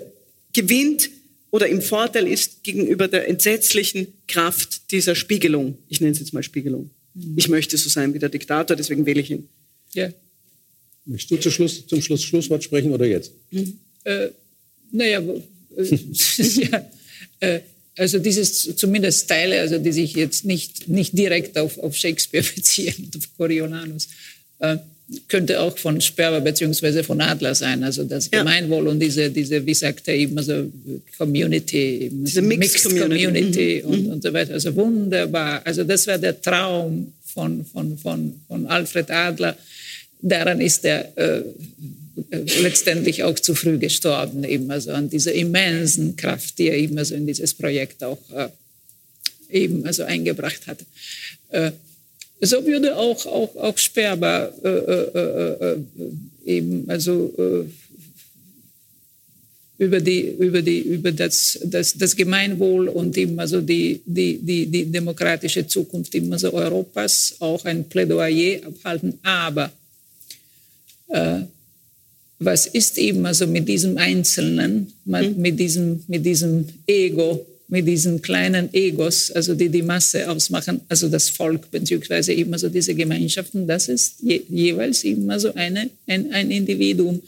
gewinnt oder im Vorteil ist gegenüber der entsetzlichen Kraft dieser Spiegelung. Ich nenne es jetzt mal Spiegelung. Mhm. Ich möchte so sein wie der Diktator, deswegen wähle ich ihn. Ja. Möchtest du zum Schluss, zum Schluss Schlusswort sprechen oder jetzt? Mhm. Äh, naja, äh, <laughs> ja, äh, also dieses zumindest Teile, also die sich jetzt nicht, nicht direkt auf, auf Shakespeare <laughs> beziehen, auf Coriolanus. Äh, könnte auch von Sperber beziehungsweise von Adler sein. Also das ja. Gemeinwohl und diese, diese, wie sagt er eben, also Community, diese Mixed, Mixed Community, Community mhm. und, und so weiter. Also wunderbar. Also das war der Traum von, von, von, von Alfred Adler. Daran ist er äh, letztendlich auch zu früh gestorben, eben also an dieser immensen Kraft, die er eben also in dieses Projekt auch äh, eben also eingebracht hat. Äh, so würde auch, auch, auch Sperber äh, äh, äh eben also äh, über, die, über, die, über das, das, das Gemeinwohl und eben also die, die, die, die demokratische Zukunft eben also Europas auch ein Plädoyer abhalten. Aber äh, was ist eben also mit diesem Einzelnen, mhm. mit, diesem, mit diesem Ego, mit diesen kleinen Egos, also die die Masse ausmachen, also das Volk beziehungsweise eben also diese Gemeinschaften, das ist je, jeweils eben also eine, ein, ein Individuum.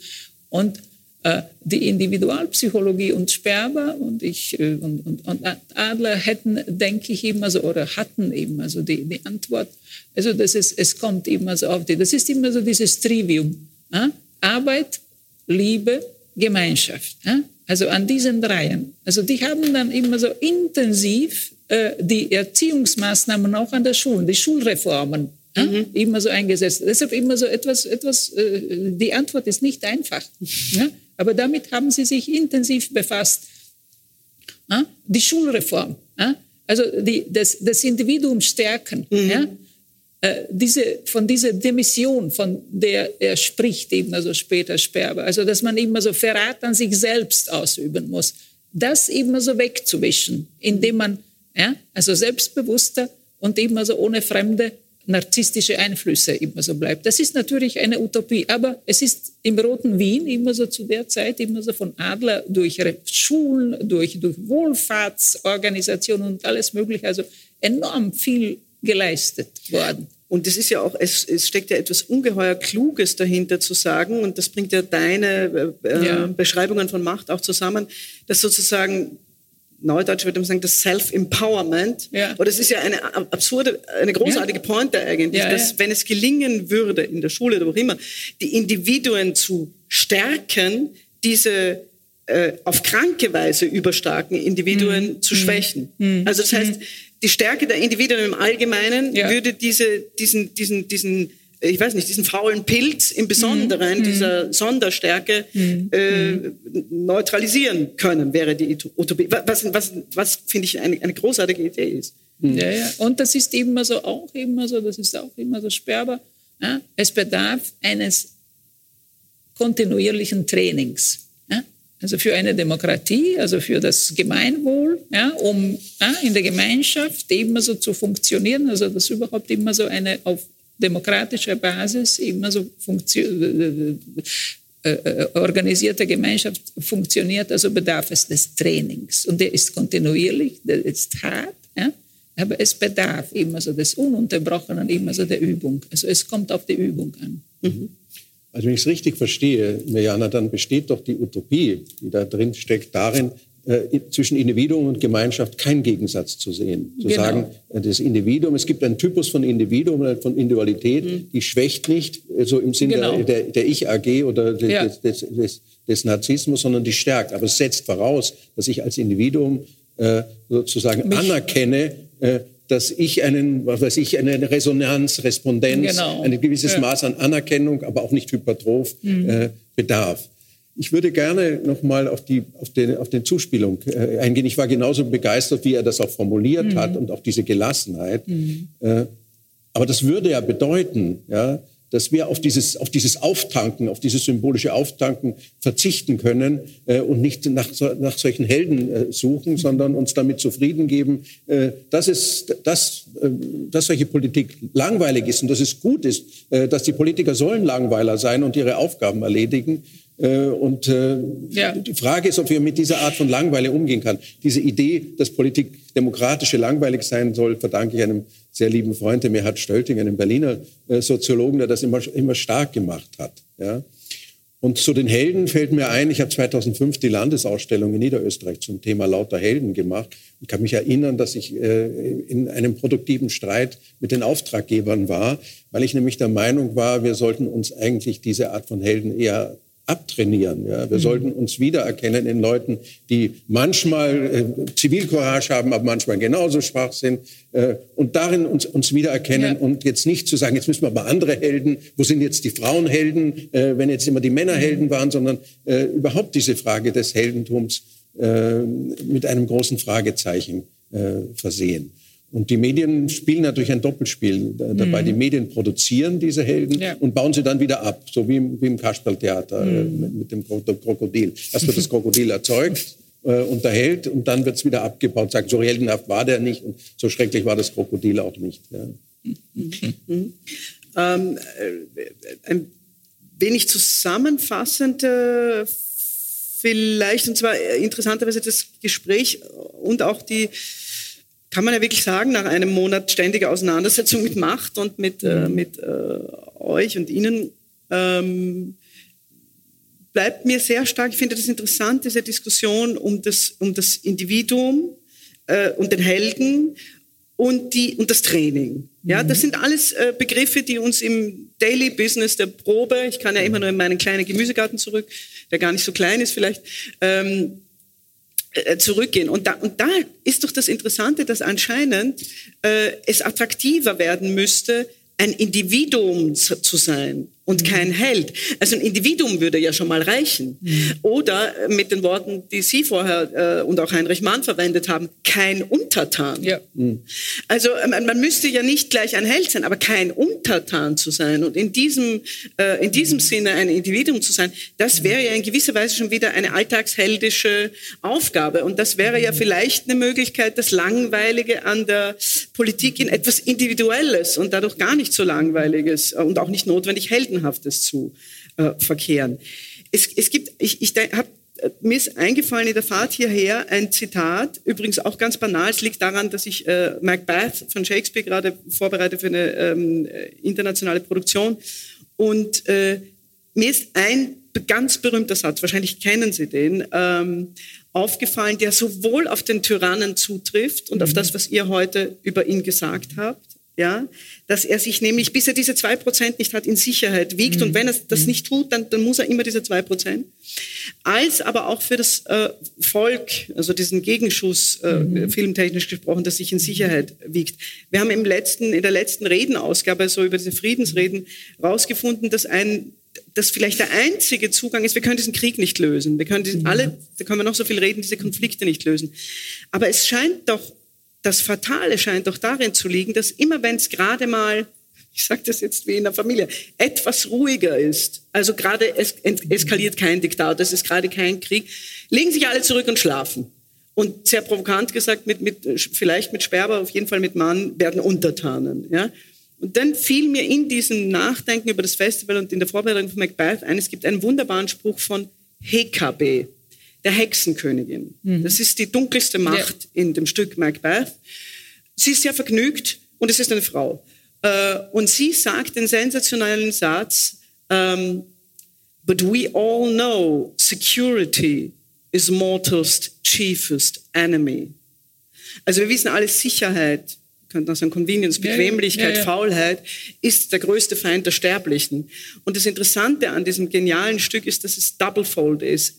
Und äh, die Individualpsychologie und Sperber und ich äh, und, und, und, Adler hätten, denke ich, eben also oder hatten eben also die, die Antwort, also das ist, es kommt eben also auf die, das ist immer so dieses Trivium. Äh? Arbeit, Liebe, Gemeinschaft. Ja? Also an diesen dreien. Also die haben dann immer so intensiv äh, die Erziehungsmaßnahmen auch an der Schulen, die Schulreformen ja? Mhm. immer so eingesetzt. Deshalb immer so etwas, etwas äh, die Antwort ist nicht einfach. Ja? Aber damit haben sie sich intensiv befasst. Die Schulreform, also die, das, das Individuum stärken. Mhm. Äh, diese, von dieser Demission, von der er spricht, eben also später Sperber, also dass man immer so Verrat an sich selbst ausüben muss, das eben so wegzuwischen, indem man ja, also selbstbewusster und eben also ohne fremde narzisstische Einflüsse immer so bleibt. Das ist natürlich eine Utopie, aber es ist im Roten Wien immer so zu der Zeit immer so von Adler durch Schulen, durch, durch Wohlfahrtsorganisationen und alles Mögliche, also enorm viel geleistet worden. Und es ist ja auch, es, es steckt ja etwas ungeheuer Kluges dahinter zu sagen, und das bringt ja deine äh, ja. Beschreibungen von Macht auch zusammen, dass sozusagen Neudeutsch würde man sagen, das Self-Empowerment. Ja. Oder es ist ja eine absurde, eine großartige ja. Pointe eigentlich, ja, dass wenn es gelingen würde, in der Schule oder wo auch immer, die Individuen zu stärken, diese äh, auf kranke Weise überstarken Individuen mhm. zu schwächen. Mhm. Also das heißt, mhm die Stärke der Individuen im Allgemeinen ja. würde diese, diesen, diesen, diesen, ich weiß nicht, diesen faulen Pilz im Besonderen, mhm. dieser Sonderstärke mhm. äh, neutralisieren können, wäre die Utopie. Was, was, was finde ich eine, eine großartige Idee ist. Mhm. Ja, ja. Und das ist immer so, auch immer so, das ist auch immer so sperrbar. Ja? Es bedarf eines kontinuierlichen Trainings also für eine Demokratie, also für das Gemeinwohl, ja, um ja, in der Gemeinschaft immer so zu funktionieren, also dass überhaupt immer so eine auf demokratischer Basis immer so äh, äh, äh, organisierte Gemeinschaft funktioniert, also bedarf es des Trainings. Und der ist kontinuierlich, der ist hart, ja, aber es bedarf immer so des Ununterbrochenen, immer so der Übung. Also es kommt auf die Übung an. Mhm. Also wenn ich es richtig verstehe, Mirjana, dann besteht doch die Utopie, die da drin steckt, darin, äh, zwischen Individuum und Gemeinschaft keinen Gegensatz zu sehen. Zu genau. sagen, äh, das Individuum, es gibt einen Typus von Individuum, äh, von Individualität, mhm. die schwächt nicht, so im Sinne genau. der, der Ich-AG oder des, ja. des, des, des, Narzissmus, sondern die stärkt. Aber es setzt voraus, dass ich als Individuum äh, sozusagen Mich anerkenne, äh, dass ich einen, was weiß ich, eine Resonanz, Respondenz, genau. ein gewisses ja. Maß an Anerkennung, aber auch nicht hypertroph mhm. äh, bedarf. Ich würde gerne noch mal auf die auf den auf den Zuspielung äh, eingehen. Ich war genauso begeistert, wie er das auch formuliert mhm. hat und auch diese Gelassenheit. Mhm. Äh, aber das würde ja bedeuten, ja, dass wir auf dieses, auf dieses Auftanken, auf dieses symbolische Auftanken verzichten können äh, und nicht nach, nach solchen Helden äh, suchen, sondern uns damit zufrieden geben, äh, dass, es, dass, äh, dass solche Politik langweilig ist und dass es gut ist, äh, dass die Politiker sollen Langweiler sein und ihre Aufgaben erledigen. Äh, und äh, ja. die Frage ist, ob wir mit dieser Art von Langweile umgehen kann. Diese Idee, dass Politik demokratische langweilig sein soll, verdanke ich einem sehr lieben Freund, der Merhard Stölting, einem Berliner äh, Soziologen, der das immer, immer stark gemacht hat. Ja? Und zu den Helden fällt mir ein, ich habe 2005 die Landesausstellung in Niederösterreich zum Thema lauter Helden gemacht. Ich kann mich erinnern, dass ich äh, in einem produktiven Streit mit den Auftraggebern war, weil ich nämlich der Meinung war, wir sollten uns eigentlich diese Art von Helden eher abtrainieren. Ja? Wir mhm. sollten uns wiedererkennen in Leuten, die manchmal äh, Zivilcourage haben, aber manchmal genauso schwach sind äh, und darin uns, uns wiedererkennen ja. und jetzt nicht zu sagen, jetzt müssen wir aber andere Helden, wo sind jetzt die Frauenhelden, äh, wenn jetzt immer die Männerhelden mhm. waren, sondern äh, überhaupt diese Frage des Heldentums äh, mit einem großen Fragezeichen äh, versehen. Und die Medien spielen natürlich ein Doppelspiel dabei. Mhm. Die Medien produzieren diese Helden ja. und bauen sie dann wieder ab, so wie im, wie im Kasperltheater äh, mhm. mit, mit, dem Krokodil. Erst wird das Krokodil erzeugt, äh, unterhält und dann wird es wieder abgebaut. Sagt, so heldenhaft war der nicht und so schrecklich war das Krokodil auch nicht. Ja. Mhm. Ähm, äh, ein wenig zusammenfassend äh, vielleicht, und zwar interessanterweise das Gespräch und auch die kann man ja wirklich sagen, nach einem Monat ständiger Auseinandersetzung mit Macht und mit, äh, mhm. mit äh, euch und Ihnen, ähm, bleibt mir sehr stark, ich finde das interessant, diese Diskussion um das, um das Individuum äh, und den Helden und, die, und das Training. Ja, das mhm. sind alles äh, Begriffe, die uns im Daily Business der Probe, ich kann ja immer nur in meinen kleinen Gemüsegarten zurück, der gar nicht so klein ist vielleicht, ähm, äh, zurückgehen. Und da, und da ist doch das Interessante, dass anscheinend äh, es attraktiver werden müsste, ein Individuum zu sein und kein Held. Also ein Individuum würde ja schon mal reichen. Oder mit den Worten, die Sie vorher äh, und auch Heinrich Mann verwendet haben, kein Untertan. Ja. Also man, man, müsste ja nicht gleich ein Held sein, aber kein Untertan zu sein und in diesem, äh, in diesem Sinne ein Individuum zu sein, das wäre ja in gewisser Weise schon wieder eine alltagsheldische Aufgabe. Und das wäre ja vielleicht eine Möglichkeit, das Langweilige an der Politik in etwas Individuelles und dadurch gar nicht so Langweiliges und auch nicht notwendig Helden Heldenhaftes zu äh, verkehren. Es, es gibt, ich, ich habe mir ist eingefallen in der Fahrt hierher ein Zitat, übrigens auch ganz banal, es liegt daran, dass ich äh, Macbeth von Shakespeare gerade vorbereite für eine ähm, internationale Produktion. Und äh, mir ist ein ganz berühmter Satz, wahrscheinlich kennen Sie den, ähm, aufgefallen, der sowohl auf den Tyrannen zutrifft und mhm. auf das, was ihr heute über ihn gesagt habt, ja, dass er sich nämlich, bis er diese zwei Prozent nicht hat, in Sicherheit wiegt. Mhm. Und wenn er das mhm. nicht tut, dann, dann muss er immer diese zwei Prozent. Als aber auch für das äh, Volk, also diesen Gegenschuss, äh, mhm. filmtechnisch gesprochen, das sich in Sicherheit wiegt. Wir haben im letzten, in der letzten Redenausgabe, so über diese Friedensreden, rausgefunden, dass ein dass vielleicht der einzige Zugang ist, wir können diesen Krieg nicht lösen. Wir können diesen, mhm. alle, da können wir noch so viel reden, diese Konflikte nicht lösen. Aber es scheint doch das Fatale scheint doch darin zu liegen, dass immer wenn es gerade mal, ich sage das jetzt wie in der Familie, etwas ruhiger ist, also gerade es eskaliert kein Diktat, es ist gerade kein Krieg, legen sich alle zurück und schlafen. Und sehr provokant gesagt, mit, mit, vielleicht mit Sperber, auf jeden Fall mit Mann, werden Untertanen. Ja? Und dann fiel mir in diesem Nachdenken über das Festival und in der Vorbereitung von Macbeth ein, es gibt einen wunderbaren Spruch von Hekabe der Hexenkönigin. Mhm. Das ist die dunkelste Macht ja. in dem Stück Macbeth. Sie ist sehr vergnügt und es ist eine Frau. Äh, und sie sagt den sensationellen Satz, ähm, But we all know security is mortal's chiefest enemy. Also wir wissen alle, Sicherheit, könnte man sagen Convenience, Bequemlichkeit, ja, ja, Faulheit, ist der größte Feind der Sterblichen. Und das Interessante an diesem genialen Stück ist, dass es doublefold ist.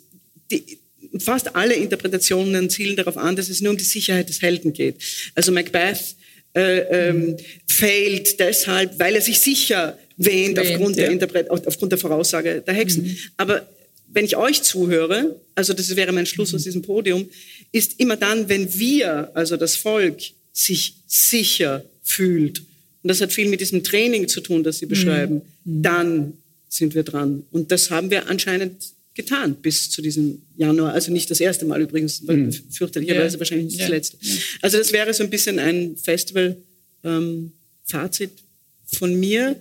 Die, fast alle Interpretationen zielen darauf an, dass es nur um die Sicherheit des Helden geht. Also Macbeth äh, ähm, failt deshalb, weil er sich sicher wähnt, wähnt aufgrund, ja. der Interpret aufgrund der Voraussage der Hexen. Mhm. Aber wenn ich euch zuhöre, also das wäre mein Schluss mhm. aus diesem Podium, ist immer dann, wenn wir, also das Volk, sich sicher fühlt, und das hat viel mit diesem Training zu tun, das Sie mhm. beschreiben, mhm. dann sind wir dran. Und das haben wir anscheinend getan bis zu diesem Januar. Also nicht das erste Mal übrigens, mhm. fürchterlicherweise ja. wahrscheinlich nicht das letzte. Also das wäre so ein bisschen ein Festival-Fazit ähm, von mir.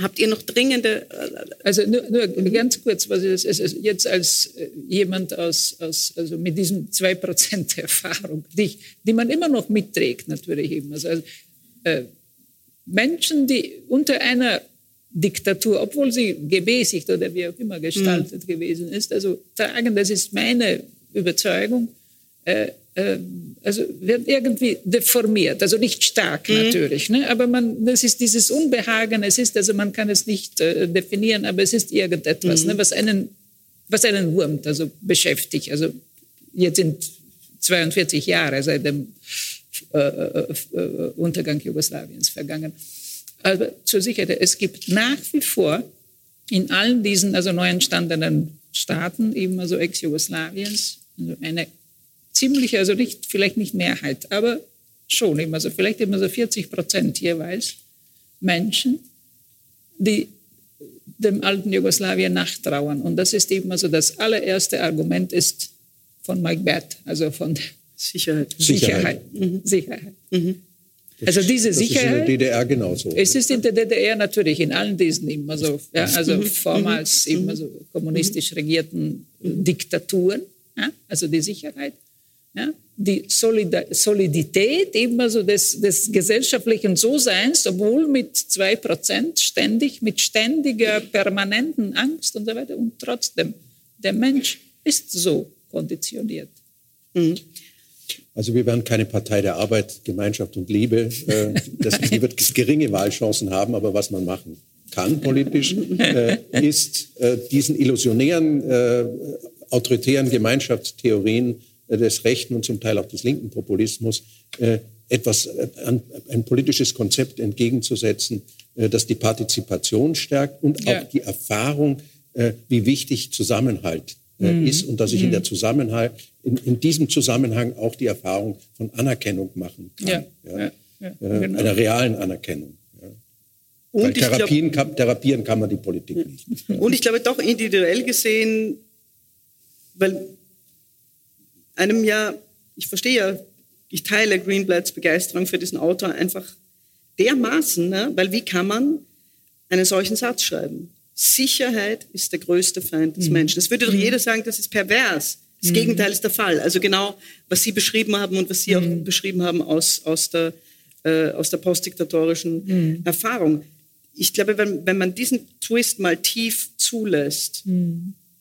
Habt ihr noch dringende... Äh, also nur, nur ganz kurz, was ist, also jetzt als äh, jemand aus, aus, also mit diesem 2% <laughs> Erfahrung, die, die man immer noch mitträgt natürlich eben. Also äh, Menschen, die unter einer Diktatur, obwohl sie gebäßigt oder wie auch immer gestaltet mhm. gewesen ist, also tragen, das ist meine Überzeugung, äh, äh, also wird irgendwie deformiert, also nicht stark mhm. natürlich, ne? aber man, das ist dieses Unbehagen, es ist, also man kann es nicht äh, definieren, aber es ist irgendetwas, mhm. ne? was einen, was einen wurmt, also beschäftigt, also jetzt sind 42 Jahre seit dem äh, äh, äh, Untergang Jugoslawiens vergangen. Aber zur Sicherheit, es gibt nach wie vor in allen diesen also neu entstandenen Staaten, eben also Ex-Jugoslawiens, also eine ziemliche, also nicht, vielleicht nicht Mehrheit, aber schon immer so, vielleicht immer so 40 Prozent jeweils Menschen, die dem alten Jugoslawien nachtrauern. Und das ist eben also das allererste Argument ist von Mike Bert, also von Sicherheit. Sicherheit. Sicherheit. Mhm. Sicherheit. Mhm. Also diese Sicherheit. Ist in der DDR genauso. Es ist in der DDR natürlich in allen diesen immer so, ja, also mhm. vormals mhm. immer so kommunistisch regierten Diktaturen, ja, also die Sicherheit. Ja, die Solidität eben also des, des gesellschaftlichen So-Seins, obwohl mit zwei Prozent ständig, mit ständiger permanenten Angst und so weiter. Und trotzdem, der Mensch ist so konditioniert. Mhm. Also wir werden keine Partei der Arbeit, Gemeinschaft und Liebe. Äh, das, die wird <laughs> geringe Wahlchancen haben, aber was man machen kann politisch, äh, ist äh, diesen illusionären, autoritären Gemeinschaftstheorien des rechten und zum Teil auch des linken Populismus etwas, ein politisches Konzept entgegenzusetzen, das die Partizipation stärkt und auch die Erfahrung, wie wichtig Zusammenhalt mhm. ist und dass ich in, der mhm. Zusammenhang, in, in, diesem Zusammenhang auch die Erfahrung von Anerkennung machen kann. Ja. Ja. Ja. Äh, genau. Einer realen Anerkennung. Und Therapien, glaub, kann, therapieren kann man die Politik nicht. Und ich glaube doch individuell gesehen, weil einem ja, ich verstehe ja, ich teile Greenblatts Begeisterung für diesen Autor einfach dermaßen, ne? weil wie kann man einen solchen Satz schreiben? Sicherheit ist der größte Feind des mhm. Menschen. Das würde doch mhm. jeder sagen, das ist pervers. Das mhm. Gegenteil ist der Fall. Also genau, was Sie beschrieben haben und was Sie auch mhm. beschrieben haben aus, aus der, äh, aus der postdiktatorischen mhm. Erfahrung. Ich glaube, wenn, wenn man diesen Twist mal tief zulässt,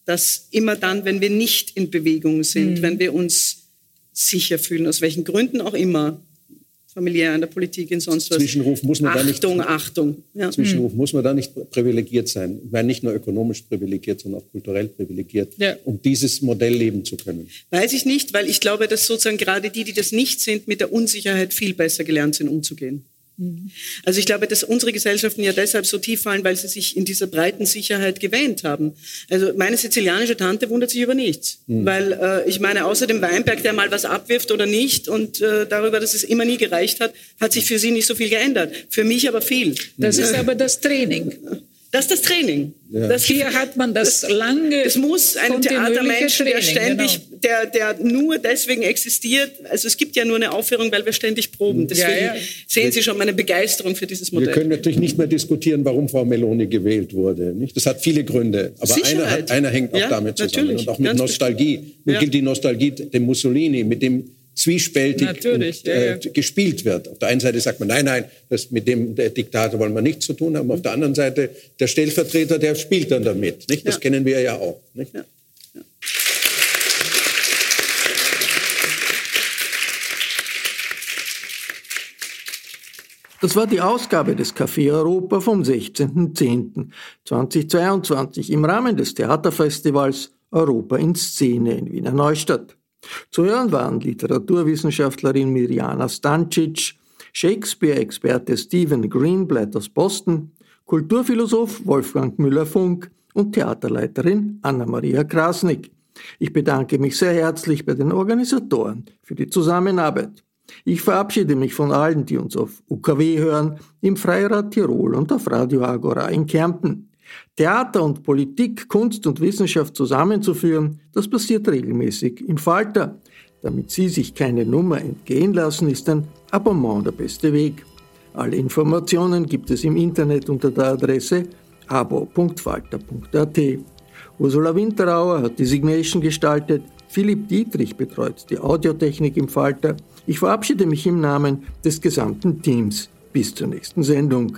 dass immer dann, wenn wir nicht in Bewegung sind, wenn wir uns sicher fühlen, aus welchen Gründen auch immer, familiär, in der Politik, in sonst was. Zwischenruf muss man Achtung, da nicht, Achtung. Ja. Zwischenruf muss man da nicht privilegiert sein. Ich meine nicht nur ökonomisch privilegiert, sondern auch kulturell privilegiert, ja. um dieses Modell leben zu können. Weiß ich nicht, weil ich glaube, dass sozusagen gerade die, die das nicht sind, mit der Unsicherheit viel besser gelernt sind, umzugehen. Mhm. Also ich glaube, dass unsere Gesellschaften ja deshalb so tief fallen, weil sie sich in dieser breiten Sicherheit gewähnt haben. Also meine sizilianische Tante wundert sich über nichts, mhm. weil äh, ich meine, außer dem Weinberg, der mal was abwirft oder nicht und äh, darüber, dass es immer nie gereicht hat, hat sich für sie nicht so viel geändert. Für mich aber viel. Das ist aber das Training. Das ist das Training. Ja. Das, Hier hat man das, das lange. Es muss ein Theatermensch, Training, der ständig, genau. der, der nur deswegen existiert. Also es gibt ja nur eine Aufführung, weil wir ständig proben. Deswegen ja, ja. sehen Sie schon meine Begeisterung für dieses Modell. Wir können natürlich nicht mehr diskutieren, warum Frau Meloni gewählt wurde. Nicht? Das hat viele Gründe. Aber einer, einer, hängt auch damit zusammen. Natürlich. Und auch mit Ganz Nostalgie. Nun gilt die Nostalgie dem Mussolini, mit dem zwiespältig und, äh, ja, gespielt wird. Auf der einen Seite sagt man, nein, nein, das mit dem Diktator wollen wir nichts zu tun haben. Auf der anderen Seite der Stellvertreter, der spielt dann damit. Nicht? Das kennen wir ja auch. Nicht? Das war die Ausgabe des Café Europa vom 16.10.2022 im Rahmen des Theaterfestivals Europa in Szene in Wiener Neustadt. Zu hören waren Literaturwissenschaftlerin Mirjana Stancic, Shakespeare-Experte Stephen Greenblatt aus Boston, Kulturphilosoph Wolfgang Müller-Funk und Theaterleiterin Anna-Maria Krasnick. Ich bedanke mich sehr herzlich bei den Organisatoren für die Zusammenarbeit. Ich verabschiede mich von allen, die uns auf UKW hören, im Freirad Tirol und auf Radio Agora in Kärnten. Theater und Politik, Kunst und Wissenschaft zusammenzuführen, das passiert regelmäßig im Falter. Damit Sie sich keine Nummer entgehen lassen, ist ein Abonnement der beste Weg. Alle Informationen gibt es im Internet unter der Adresse abo.falter.at. Ursula Winterauer hat die Signation gestaltet, Philipp Dietrich betreut die Audiotechnik im Falter. Ich verabschiede mich im Namen des gesamten Teams. Bis zur nächsten Sendung.